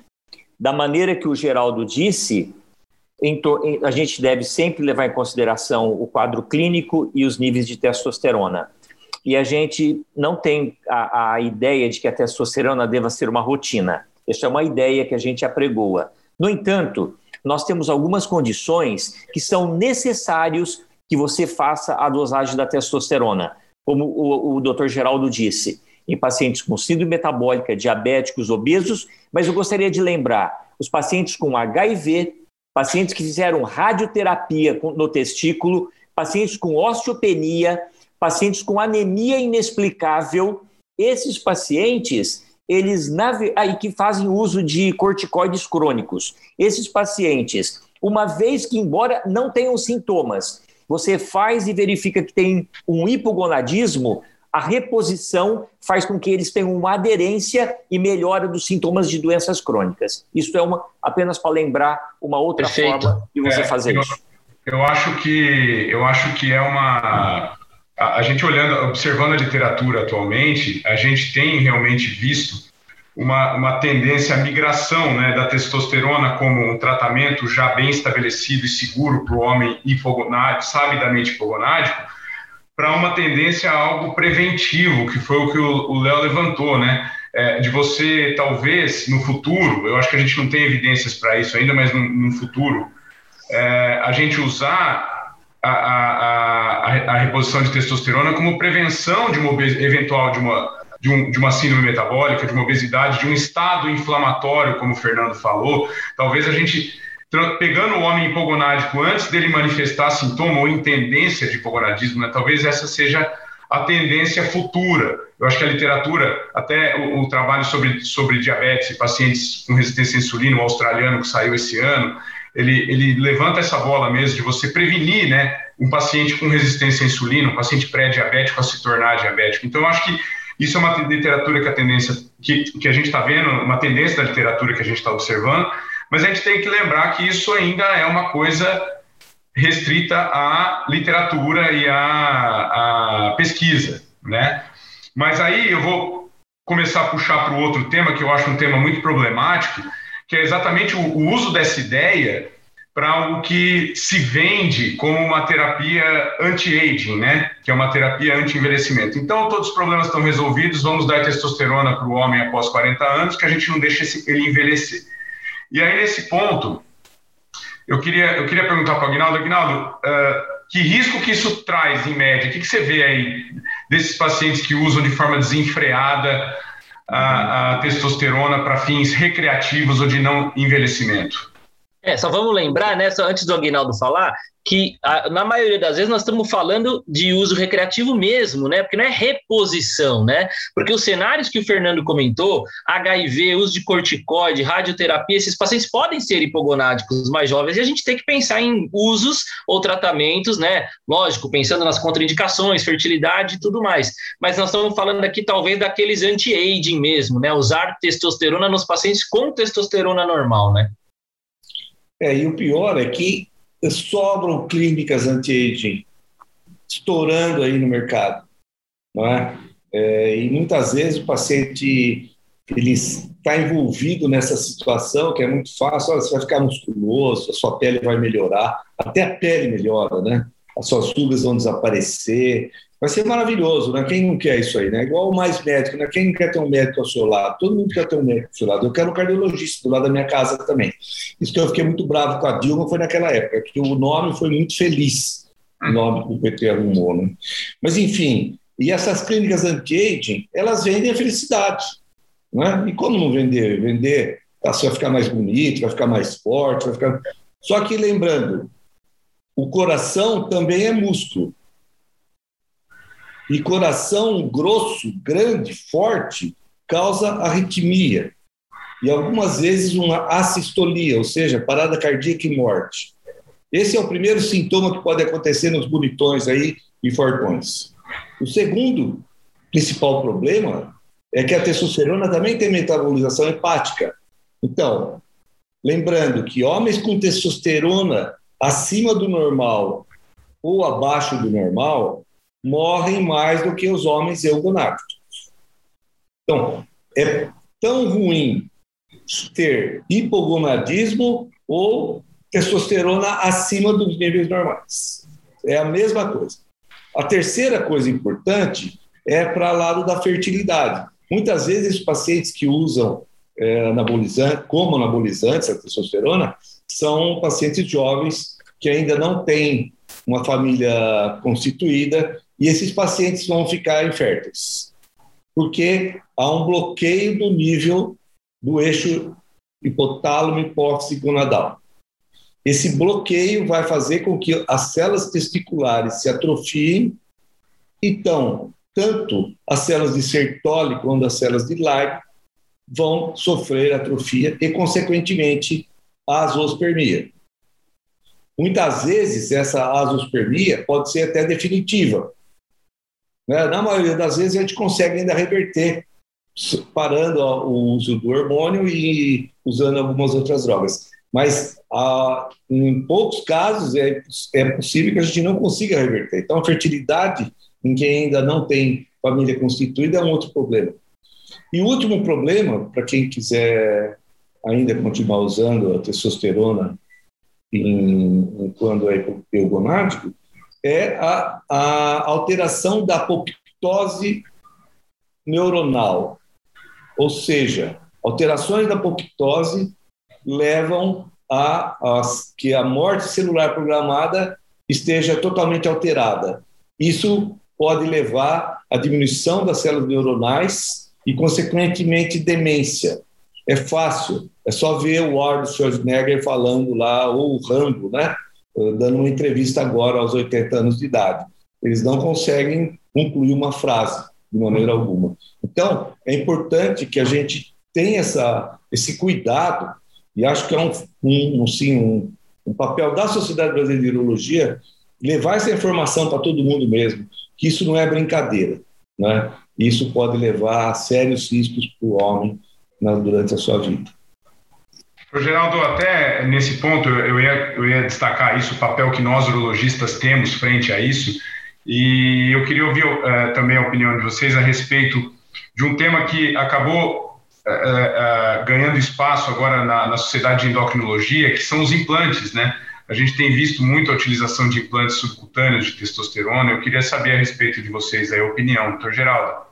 S2: da maneira que o Geraldo disse, a gente deve sempre levar em consideração o quadro clínico e os níveis de testosterona e a gente não tem a, a ideia de que a testosterona deva ser uma rotina. Essa é uma ideia que a gente apregoa. No entanto, nós temos algumas condições que são necessários que você faça a dosagem da testosterona, como o, o Dr. Geraldo disse, em pacientes com síndrome metabólica, diabéticos, obesos, mas eu gostaria de lembrar os pacientes com HIV, pacientes que fizeram radioterapia no testículo, pacientes com osteopenia, pacientes com anemia inexplicável, esses pacientes eles aí que fazem uso de corticoides crônicos. Esses pacientes, uma vez que embora não tenham sintomas, você faz e verifica que tem um hipogonadismo, a reposição faz com que eles tenham uma aderência e melhora dos sintomas de doenças crônicas. Isso é uma apenas para lembrar uma outra Perfeito. forma de você é, fazer
S5: eu,
S2: isso.
S5: Eu acho que eu acho que é uma a, gente olhando, observando a literatura atualmente, a gente tem realmente visto uma, uma tendência à migração né, da testosterona como um tratamento já bem estabelecido e seguro para o homem hipogonádico, sabidamente hipogonádico, para uma tendência a algo preventivo, que foi o que o Léo levantou, né? É, de você, talvez, no futuro, eu acho que a gente não tem evidências para isso ainda, mas no, no futuro, é, a gente usar a, a, a, reposição de testosterona como prevenção de uma eventual de uma, de, um, de uma síndrome metabólica, de uma obesidade, de um estado inflamatório, como o Fernando falou. Talvez a gente, pegando o homem hipogonádico antes dele manifestar sintoma ou em tendência de hipogonadismo, né, talvez essa seja a tendência futura. Eu acho que a literatura, até o, o trabalho sobre, sobre diabetes pacientes com resistência à insulina, o australiano que saiu esse ano, ele, ele levanta essa bola mesmo de você prevenir, né, um paciente com resistência à insulina, um paciente pré-diabético a se tornar diabético. Então, eu acho que isso é uma literatura que a tendência que, que a gente está vendo, uma tendência da literatura que a gente está observando, mas a gente tem que lembrar que isso ainda é uma coisa restrita à literatura e à, à pesquisa, né? Mas aí eu vou começar a puxar para o outro tema que eu acho um tema muito problemático, que é exatamente o, o uso dessa ideia para algo que se vende como uma terapia anti-aging, né? Que é uma terapia anti-envelhecimento. Então, todos os problemas estão resolvidos, vamos dar testosterona para o homem após 40 anos, que a gente não deixa ele envelhecer. E aí, nesse ponto, eu queria, eu queria perguntar para o Aguinaldo, Aguinaldo, uh, que risco que isso traz, em média? O que, que você vê aí desses pacientes que usam de forma desenfreada a, a testosterona para fins recreativos ou de não envelhecimento.
S1: É, só vamos lembrar, né, só antes do Aguinaldo falar, que a, na maioria das vezes nós estamos falando de uso recreativo mesmo, né? Porque não é reposição, né? Porque os cenários que o Fernando comentou, HIV, uso de corticoide, radioterapia, esses pacientes podem ser hipogonádicos mais jovens e a gente tem que pensar em usos ou tratamentos, né? Lógico, pensando nas contraindicações, fertilidade e tudo mais. Mas nós estamos falando aqui talvez daqueles anti-aging mesmo, né? Usar testosterona nos pacientes com testosterona normal, né?
S3: É, e o pior é que sobram clínicas anti-aging estourando aí no mercado, não é? é? e muitas vezes o paciente ele está envolvido nessa situação que é muito fácil, olha, você vai ficar musculoso, a sua pele vai melhorar, até a pele melhora, né? As suas rugas vão desaparecer, vai ser maravilhoso, né? Quem não quer isso aí, né? Igual o mais médico, né? Quem não quer ter um médico ao seu lado? Todo mundo quer ter um médico ao seu lado. Eu quero um cardiologista do lado da minha casa também. Isso que eu fiquei muito bravo com a Dilma foi naquela época, que o nome foi muito feliz, o nome que o PT arrumou, né? Mas, enfim, e essas clínicas anti-aging, elas vendem a felicidade, né? E como não vender? Vender, você vai ficar mais bonito, vai ficar mais forte, vai ficar... Só que, lembrando, o coração também é músculo. E coração grosso, grande, forte, causa arritmia. E algumas vezes uma assistolia, ou seja, parada cardíaca e morte. Esse é o primeiro sintoma que pode acontecer nos bonitões aí e fortões. O segundo principal problema é que a testosterona também tem metabolização hepática. Então, lembrando que homens com testosterona acima do normal ou abaixo do normal morrem mais do que os homens eugonáticos. Então, é tão ruim ter hipogonadismo ou testosterona acima dos níveis normais. É a mesma coisa. A terceira coisa importante é para o lado da fertilidade. Muitas vezes, os pacientes que usam é, anabolizante, como anabolizantes, a testosterona, são pacientes jovens que ainda não têm uma família constituída e esses pacientes vão ficar inférteis, porque há um bloqueio do nível do eixo hipotálamo hipófise gonadal. Esse bloqueio vai fazer com que as células testiculares se atrofiem, então, tanto as células de Sertoli quanto as células de Leib vão sofrer atrofia e, consequentemente, a azospermia. Muitas vezes, essa azospermia pode ser até definitiva. Né? Na maioria das vezes, a gente consegue ainda reverter, parando o uso do hormônio e usando algumas outras drogas. Mas, ah, em poucos casos, é, é possível que a gente não consiga reverter. Então, a fertilidade em quem ainda não tem família constituída é um outro problema. E o último problema, para quem quiser ainda continuar usando a testosterona em, quando é eugonádico, é a, a alteração da apoptose neuronal. Ou seja, alterações da apoptose levam a, a que a morte celular programada esteja totalmente alterada. Isso pode levar à diminuição das células neuronais e, consequentemente, demência. É fácil, é só ver o Arnold Schwarzenegger falando lá, ou o Rambo, né? Dando uma entrevista agora aos 80 anos de idade. Eles não conseguem concluir uma frase de maneira alguma. Então, é importante que a gente tenha essa, esse cuidado, e acho que é um, um, sim, um, um papel da Sociedade Brasileira de Urologia levar essa informação para todo mundo mesmo, que isso não é brincadeira, né? Isso pode levar a sérios riscos para o homem né, durante a sua vida.
S5: O Geraldo, até nesse ponto eu ia, eu ia destacar isso, o papel que nós urologistas temos frente a isso, e eu queria ouvir uh, também a opinião de vocês a respeito de um tema que acabou uh, uh, ganhando espaço agora na, na sociedade de endocrinologia, que são os implantes, né? A gente tem visto muito a utilização de implantes subcutâneos de testosterona. Eu queria saber a respeito de vocês aí, a opinião, doutor Geraldo.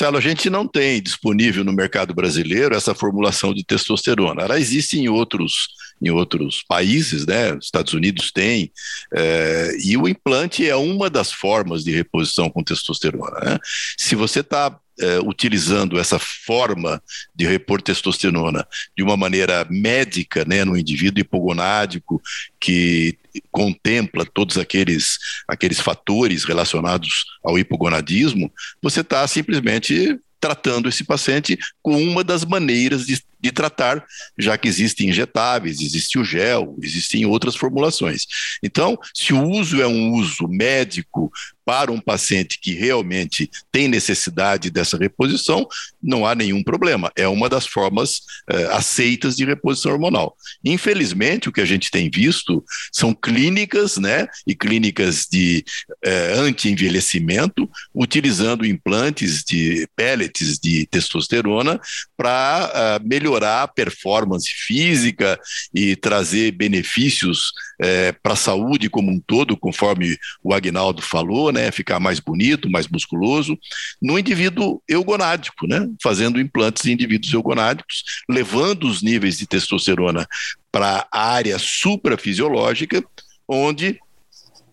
S4: Marcelo, a gente não tem disponível no mercado brasileiro essa formulação de testosterona. Ela existe em outros, em outros países, né? Estados Unidos tem, é, e o implante é uma das formas de reposição com testosterona. Né? Se você está é, utilizando essa forma de repor testosterona de uma maneira médica, né, no indivíduo hipogonádico que contempla todos aqueles, aqueles fatores relacionados ao hipogonadismo, você está simplesmente tratando esse paciente com uma das maneiras de, de, tratar, já que existem injetáveis, existe o gel, existem outras formulações. Então, se o uso é um uso médico para um paciente que realmente tem necessidade dessa reposição, não há nenhum problema. É uma das formas eh, aceitas de reposição hormonal. Infelizmente, o que a gente tem visto são clínicas, né, e clínicas de eh, anti-envelhecimento, utilizando implantes de pellets de testosterona para ah, melhorar a performance física e trazer benefícios eh, para a saúde como um todo, conforme o Agnaldo falou, né, ficar mais bonito, mais musculoso, no indivíduo eugonádico, né, fazendo implantes em indivíduos eugonádicos, levando os níveis de testosterona para a área suprafisiológica, onde,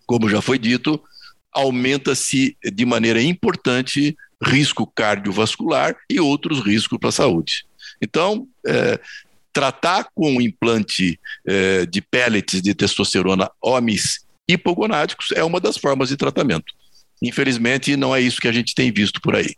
S4: como já foi dito, aumenta-se de maneira importante risco cardiovascular e outros riscos para a saúde. Então, é, tratar com implante é, de pellets de testosterona homens hipogonádicos é uma das formas de tratamento. Infelizmente, não é isso que a gente tem visto por aí.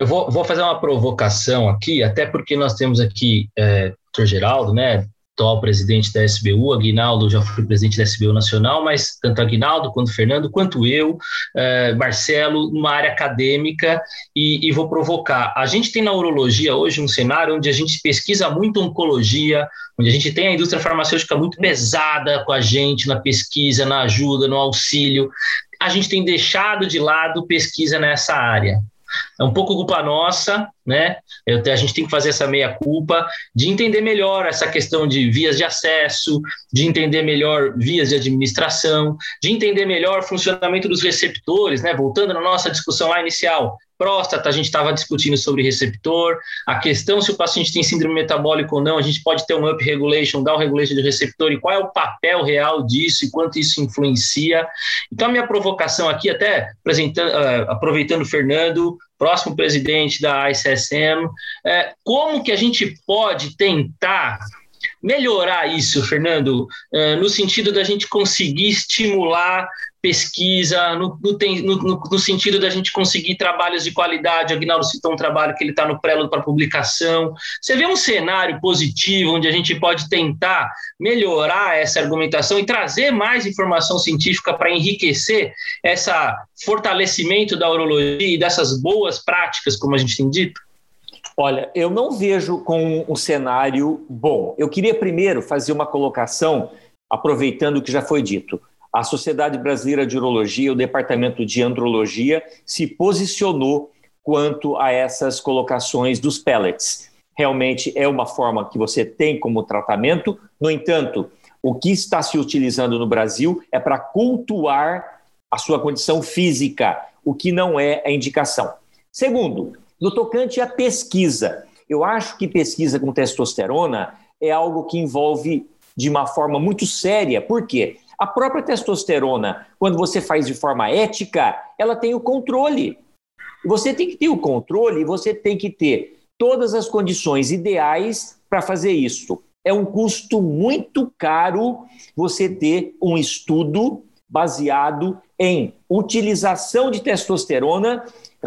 S1: Eu vou, vou fazer uma provocação aqui, até porque nós temos aqui é, Dr. Geraldo, né, atual presidente da SBU, Aguinaldo já foi presidente da SBU nacional, mas tanto Aguinaldo quanto Fernando, quanto eu, é, Marcelo, numa área acadêmica, e, e, vou provocar. A gente tem na urologia hoje um cenário onde a gente pesquisa muito oncologia, onde a gente tem a indústria farmacêutica muito pesada com a gente na pesquisa, na ajuda, no auxílio. A gente tem deixado de lado pesquisa nessa área. É um pouco culpa nossa, né? Eu, a gente tem que fazer essa meia-culpa de entender melhor essa questão de vias de acesso, de entender melhor vias de administração, de entender melhor o funcionamento dos receptores, né? Voltando na nossa discussão lá inicial, próstata, a gente estava discutindo sobre receptor, a questão se o paciente tem síndrome metabólica ou não, a gente pode ter um up regulation, down regulation de receptor e qual é o papel real disso e quanto isso influencia. Então, a minha provocação aqui, até uh, aproveitando o Fernando, próximo presidente da ICSM, é, como que a gente pode tentar melhorar isso, Fernando, uh, no sentido da gente conseguir estimular pesquisa, no, no, no, no, sentido da gente conseguir trabalhos de qualidade. O Aguinaldo citou um trabalho que ele está no prelo para publicação. Você vê um cenário positivo onde a gente pode tentar melhorar essa argumentação e trazer mais informação científica para enriquecer esse fortalecimento da urologia e dessas boas práticas, como a gente tem dito?
S2: Olha, eu não vejo com um cenário bom. Eu queria primeiro fazer uma colocação, aproveitando o que já foi dito. A Sociedade Brasileira de Urologia, o Departamento de Andrologia, se posicionou quanto a essas colocações dos pellets. Realmente é uma forma que você tem como tratamento, no entanto, o que está se utilizando no Brasil é para cultuar a sua condição física, o que não é a indicação. Segundo, no tocante à pesquisa, eu acho que pesquisa com testosterona é algo que envolve de uma forma muito séria. Por quê? A própria testosterona, quando você faz de forma ética, ela tem o controle. Você tem que ter o controle e você tem que ter todas as condições ideais para fazer isso. É um custo muito caro você ter um estudo baseado em utilização de testosterona,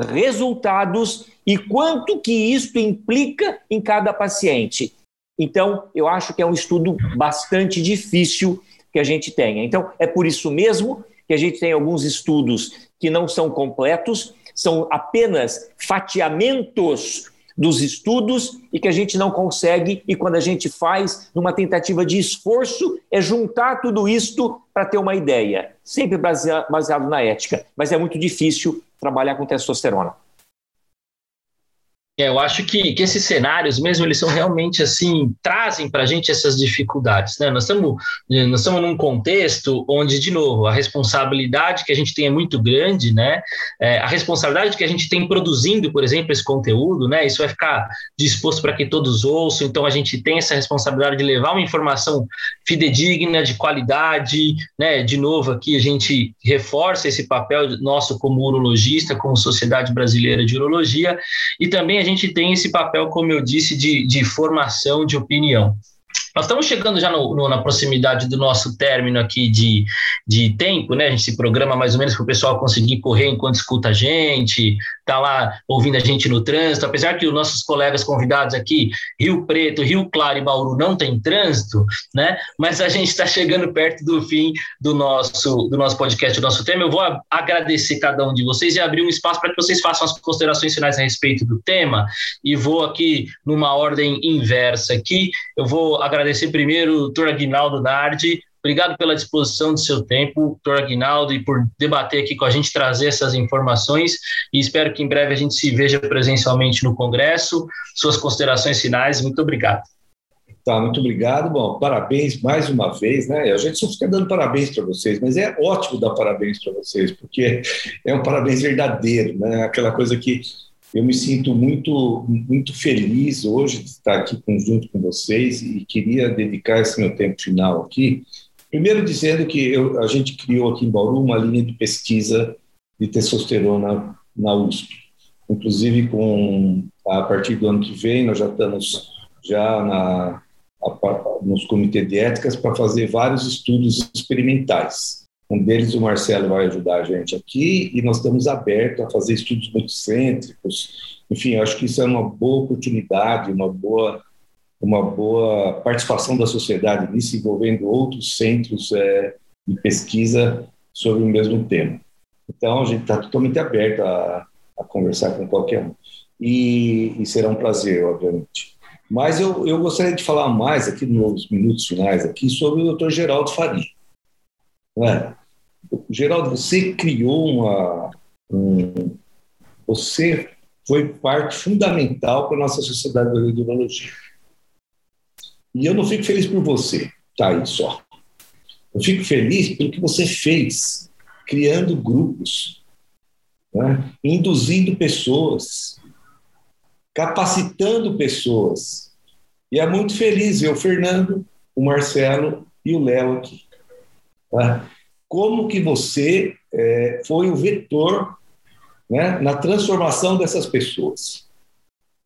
S2: resultados e quanto que isso implica em cada paciente. Então, eu acho que é um estudo bastante difícil que a gente tenha. Então, é por isso mesmo que a gente tem alguns estudos que não são completos, são apenas fatiamentos dos estudos e que a gente não consegue, e quando a gente faz, numa tentativa de esforço, é juntar tudo isto para ter uma ideia, sempre baseado na ética, mas é muito difícil trabalhar com testosterona.
S1: É, eu acho que, que esses cenários mesmo, eles são realmente assim, trazem para a gente essas dificuldades, né? Nós estamos, nós estamos num contexto onde, de novo, a responsabilidade que a gente tem é muito grande, né? É, a responsabilidade que a gente tem produzindo, por exemplo, esse conteúdo, né? Isso vai ficar disposto para que todos ouçam, então a gente tem essa responsabilidade de levar uma informação fidedigna, de qualidade, né? De novo, aqui a gente reforça esse papel nosso como urologista, como Sociedade Brasileira de Urologia, e também a gente tem esse papel, como eu disse, de, de formação de opinião. Nós estamos chegando já no, no, na proximidade do nosso término aqui de, de tempo, né? A gente se programa mais ou menos para o pessoal conseguir correr enquanto escuta a gente, tá lá ouvindo a gente no trânsito. Apesar que os nossos colegas convidados aqui, Rio Preto, Rio Claro e Bauru, não tem trânsito, né? Mas a gente está chegando perto do fim do nosso, do nosso podcast, do nosso tema. Eu vou agradecer cada um de vocês e abrir um espaço para que vocês façam as considerações finais a respeito do tema. E vou aqui numa ordem inversa aqui. Eu vou agradecer primeiro o doutor Aguinaldo Nardi. Obrigado pela disposição do seu tempo, doutor Aguinaldo, e por debater aqui com a gente, trazer essas informações. E espero que em breve a gente se veja presencialmente no Congresso. Suas considerações finais, muito obrigado.
S3: Tá, muito obrigado. Bom, parabéns mais uma vez, né? A gente só fica dando parabéns para vocês, mas é ótimo dar parabéns para vocês, porque é um parabéns verdadeiro, né? Aquela coisa que eu me sinto muito, muito feliz hoje de estar aqui junto com vocês e queria dedicar esse meu tempo final aqui. Primeiro, dizendo que eu, a gente criou aqui em Bauru uma linha de pesquisa de testosterona na USP. Inclusive, com, a partir do ano que vem, nós já estamos já na, a, nos comitês de éticas para fazer vários estudos experimentais. Um deles, o Marcelo vai ajudar a gente aqui, e nós estamos abertos a fazer estudos multicêntricos. Enfim, acho que isso é uma boa oportunidade, uma boa, uma boa participação da sociedade nisso, envolvendo outros centros é, de pesquisa sobre o mesmo tema. Então, a gente está totalmente aberto a, a, conversar com qualquer um. E, e será um prazer, obviamente. Mas eu, eu gostaria de falar mais aqui nos minutos finais aqui sobre o Dr. Geraldo Faria. É? Geraldo, você criou uma. Um, você foi parte fundamental para a nossa sociedade de urologia. E eu não fico feliz por você, tá aí só. Eu fico feliz pelo que você fez, criando grupos, né? induzindo pessoas, capacitando pessoas. E é muito feliz ver o Fernando, o Marcelo e o Léo aqui. Tá? Como que você é, foi o vetor né, na transformação dessas pessoas?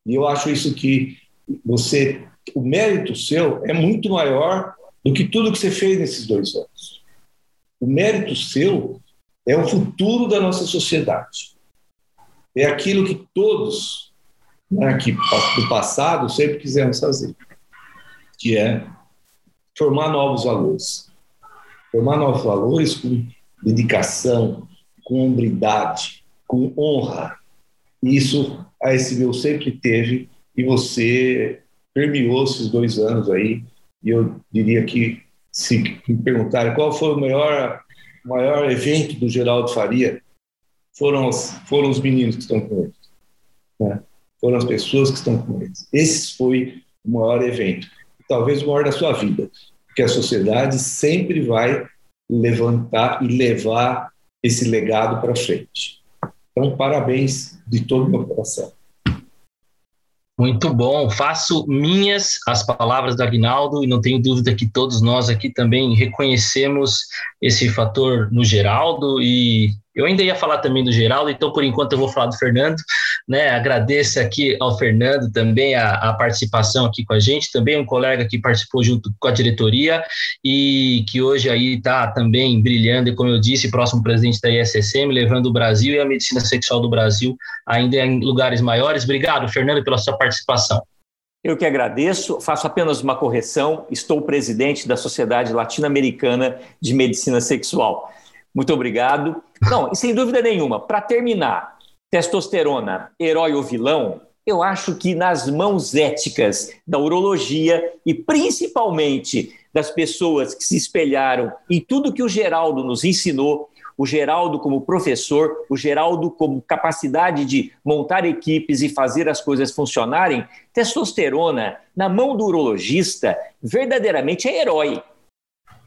S3: E eu acho isso que você, o mérito seu é muito maior do que tudo que você fez nesses dois anos. O mérito seu é o futuro da nossa sociedade. É aquilo que todos né, que do passado sempre quisemos fazer, que é formar novos valores. Formar novos valores com dedicação, com hombridade, com honra. Isso a SBU sempre teve e você permeou esses dois anos aí. E eu diria que, se me perguntarem qual foi o maior, maior evento do Geraldo Faria, foram os, foram os meninos que estão com ele. Né? Foram as pessoas que estão com eles. Esse foi o maior evento, talvez o maior da sua vida, porque a sociedade sempre vai levantar e levar esse legado para frente. Então, parabéns de todo o meu coração.
S1: Muito bom. Faço minhas as palavras do Agnaldo e não tenho dúvida que todos nós aqui também reconhecemos esse fator no Geraldo e eu ainda ia falar também do Geraldo, então por enquanto eu vou falar do Fernando. Né? Agradeço aqui ao Fernando também a, a, participação aqui com a gente, também um colega que participou junto com a diretoria e que hoje aí está também brilhando e, como eu disse, próximo presidente da ISSM, levando o Brasil e a medicina sexual do Brasil ainda em lugares maiores. Obrigado, Fernando, pela sua participação.
S2: Eu que agradeço, faço apenas uma correção. Estou presidente da Sociedade Latino-Americana de Medicina Sexual. Muito obrigado. Não, e sem dúvida nenhuma, para terminar, testosterona, herói ou vilão, eu acho que nas mãos éticas da urologia e principalmente das pessoas que se espelharam em tudo que o Geraldo nos ensinou, o Geraldo como professor, o Geraldo como capacidade de montar equipes e fazer as coisas funcionarem, testosterona na mão do urologista verdadeiramente é herói.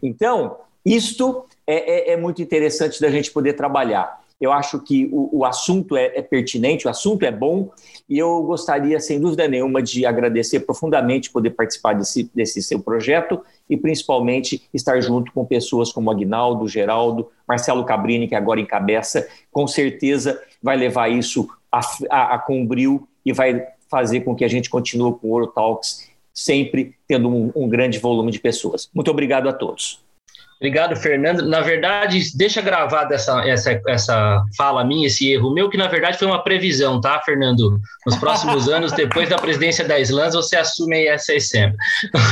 S2: Então, isto é, é, é muito interessante da gente poder trabalhar. Eu acho que o, o assunto é, é, pertinente, o assunto é bom, e eu gostaria, sem dúvida nenhuma, de agradecer profundamente poder participar desse, desse seu projeto e principalmente estar junto com pessoas como Agnaldo, Geraldo, Marcelo Cabrini, que agora encabeça, com certeza vai levar isso a, a, a e vai fazer com que a gente continue com o Ouro Talks sempre tendo um, um grande volume de pessoas. Muito obrigado a todos.
S1: Obrigado, Fernando. Na verdade, deixa gravada essa, essa, essa fala minha, esse erro meu, que na verdade foi uma previsão, tá, Fernando? Nos próximos *laughs* anos, depois da presidência da Islândia, você assume a ISSM.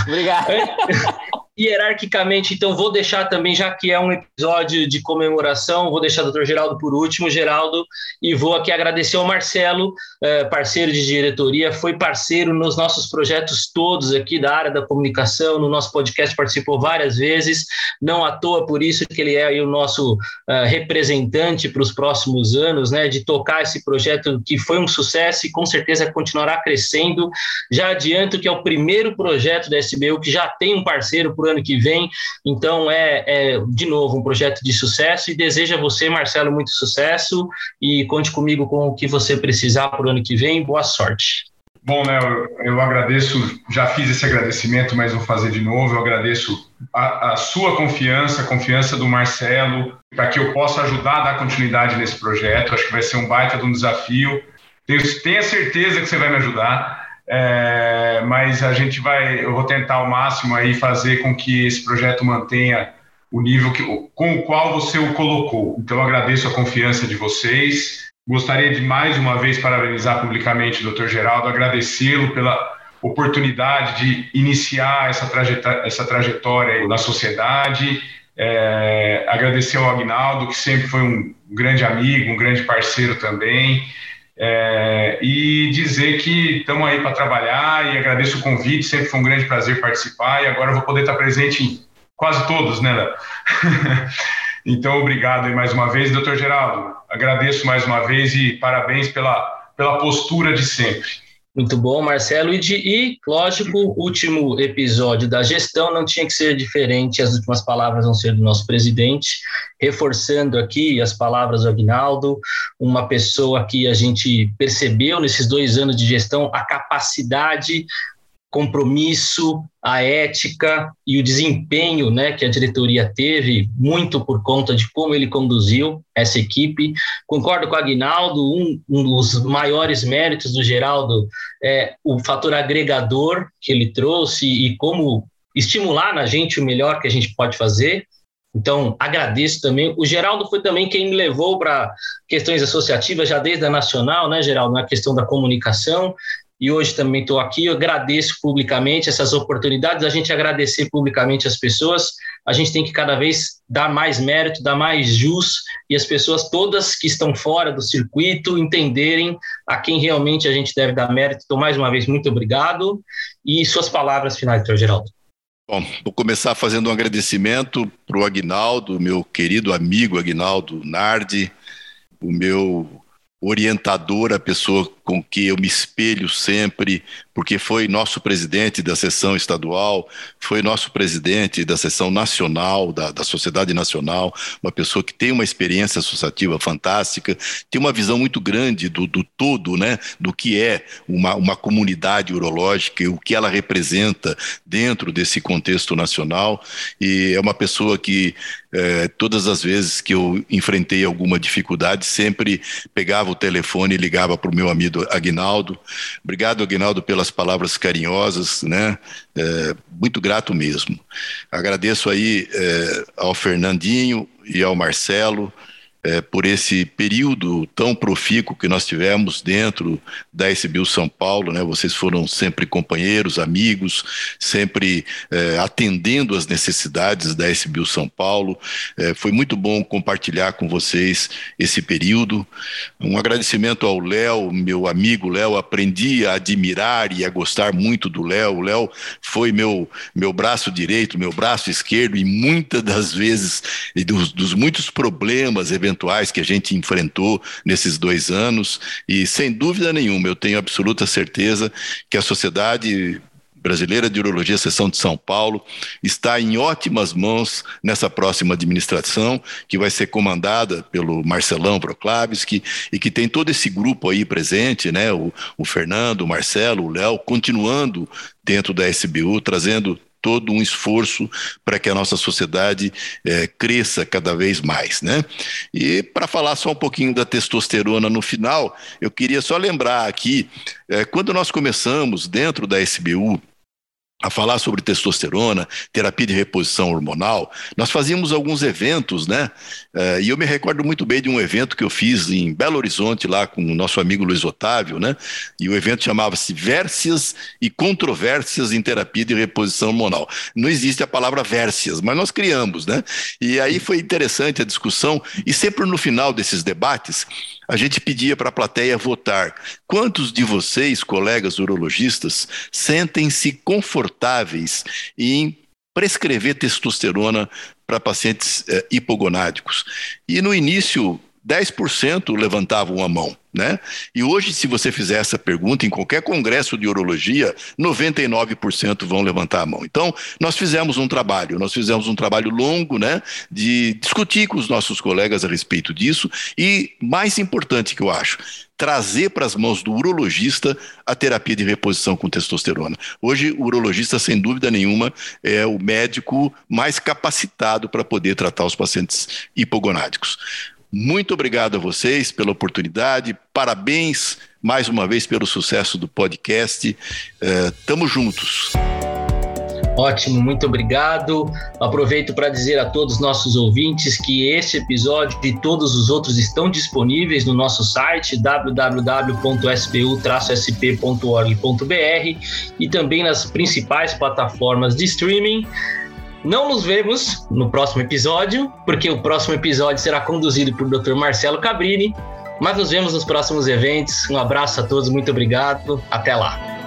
S2: Obrigado. *laughs*
S1: hierarquicamente, então vou deixar também, já que é um episódio de comemoração, vou deixar o doutor Geraldo por último, Geraldo, e vou aqui agradecer ao Marcelo, eh, parceiro de diretoria, foi parceiro nos nossos projetos todos aqui da área da comunicação, no nosso podcast participou várias vezes, não à toa por isso que ele é o nosso uh, representante para os próximos anos, né, de tocar esse projeto que foi um sucesso e com certeza continuará crescendo. Já adianto que é o primeiro projeto da SBU que já tem um parceiro para o ano que vem. Então, é, é, de novo, um projeto de sucesso e desejo a você, Marcelo, muito sucesso e conte comigo com o que você precisar para o ano que vem. Boa sorte.
S5: Bom, Léo, eu agradeço, já fiz esse agradecimento, mas vou fazer de novo. Eu agradeço a, a sua confiança, a confiança do Marcelo, para que eu possa ajudar a dar continuidade nesse projeto. Acho que vai ser um baita de um desafio. Tenho, tenho certeza que você vai me ajudar. É, mas a gente vai, eu vou tentar ao máximo aí fazer com que esse projeto mantenha o nível que, com o qual você o colocou. Então, agradeço a confiança de vocês. Gostaria de mais uma vez parabenizar publicamente o Dr. Geraldo, agradecê-lo pela oportunidade de iniciar essa trajetória, essa trajetória na sociedade. É, agradecer ao Agnaldo, que sempre foi um grande amigo, um grande parceiro também. É, e dizer que estamos aí para trabalhar e agradeço o convite, sempre foi um grande prazer participar e agora vou poder estar presente em quase todos, né, Léo? *laughs* então, obrigado aí mais uma vez, doutor Geraldo. Agradeço mais uma vez e parabéns pela, pela postura de sempre.
S1: Muito bom, Marcelo. E, de, e, lógico, último episódio da gestão não tinha que ser diferente. As últimas palavras vão ser do nosso presidente, reforçando aqui as palavras do Agnaldo, uma pessoa que a gente percebeu nesses dois anos de gestão a capacidade compromisso, a ética e o desempenho né, que a diretoria teve, muito por conta de como ele conduziu essa equipe. Concordo com o Aguinaldo, um, um dos maiores méritos do Geraldo é o fator agregador que ele trouxe e como estimular na gente o melhor que a gente pode fazer. Então, agradeço também. O Geraldo foi também quem me levou para questões associativas, já desde a Nacional, né, Geraldo, na questão da comunicação e hoje também estou aqui. Eu agradeço publicamente essas oportunidades, a gente agradecer publicamente as pessoas. A gente tem que cada vez dar mais mérito, dar mais jus e as pessoas todas que estão fora do circuito entenderem a quem realmente a gente deve dar mérito. Então, mais uma vez, muito obrigado. E suas palavras finais, doutor Geraldo.
S4: Bom, vou começar fazendo um agradecimento para o Agnaldo, meu querido amigo Agnaldo Nardi, o meu orientador, a pessoa com que eu me espelho sempre, porque foi nosso presidente da sessão estadual, foi nosso presidente da sessão nacional, da, da Sociedade Nacional, uma pessoa que tem uma experiência associativa fantástica, tem uma visão muito grande do, do todo, né, do que é uma, uma comunidade urológica e o que ela representa dentro desse contexto nacional, e é uma pessoa que é, todas as vezes que eu enfrentei alguma dificuldade, sempre pegava o telefone e ligava para o meu amigo Aguinaldo. Obrigado, Aguinaldo, pelas palavras carinhosas, né? É, muito grato mesmo. Agradeço aí é, ao Fernandinho e ao Marcelo é, por esse período tão profícuo que nós tivemos dentro da SBU São Paulo, né? Vocês foram sempre companheiros, amigos, sempre é, atendendo às necessidades da SBU São Paulo. É, foi muito bom compartilhar com vocês esse período. Um agradecimento ao Léo, meu amigo Léo, aprendi a admirar e a gostar muito do Léo. O Léo foi meu, meu braço direito, meu braço esquerdo, e muitas das vezes, e dos, dos muitos problemas, eventualmente, eventuais que a gente enfrentou nesses dois anos, e sem dúvida nenhuma, eu tenho absoluta certeza que a sociedade Brasileira de Urologia, Seção de São Paulo, está em ótimas mãos nessa próxima administração, que vai ser comandada pelo Marcelão Proklavski, e que tem todo esse grupo aí presente, né? O, o Fernando, o Marcelo, o Léo, continuando dentro da SBU, trazendo todo um esforço para que a nossa sociedade é, cresça cada vez mais, né? E para falar só um pouquinho da testosterona no final, eu queria só lembrar aqui, é, quando nós começamos dentro da SBU, a falar sobre testosterona, terapia de reposição hormonal, nós fazíamos alguns eventos, né? Uh, e eu me recordo muito bem de um evento que eu fiz em Belo Horizonte, lá com o nosso amigo Luiz Otávio, né? E o evento chamava-se Vércias e Controvérsias em Terapia de Reposição Hormonal. Não existe a palavra vércias, mas nós criamos, né? E aí foi interessante a discussão, e sempre no final desses debates, a gente pedia para a plateia votar. Quantos de vocês, colegas urologistas, sentem-se confortáveis em prescrever testosterona para pacientes eh, hipogonádicos? E no início, 10% levantavam a mão. Né? E hoje, se você fizer essa pergunta em qualquer congresso de urologia, 99% vão levantar a mão. Então, nós fizemos um trabalho, nós fizemos um trabalho longo, né, de discutir com os nossos colegas a respeito disso e, mais importante que eu acho, trazer para as mãos do urologista a terapia de reposição com testosterona. Hoje, o urologista, sem dúvida nenhuma, é o médico mais capacitado para poder tratar os pacientes hipogonádicos. Muito obrigado a vocês pela oportunidade. Parabéns mais uma vez pelo sucesso do podcast. Uh, tamo juntos.
S1: Ótimo, muito obrigado. Aproveito para dizer a todos os nossos ouvintes que esse episódio e todos os outros estão disponíveis no nosso site www.spu-sp.org.br e também nas principais plataformas de streaming. Não nos vemos no próximo episódio, porque o próximo episódio será conduzido por Dr. Marcelo Cabrini. Mas nos vemos nos próximos eventos. Um abraço a todos, muito obrigado. Até lá.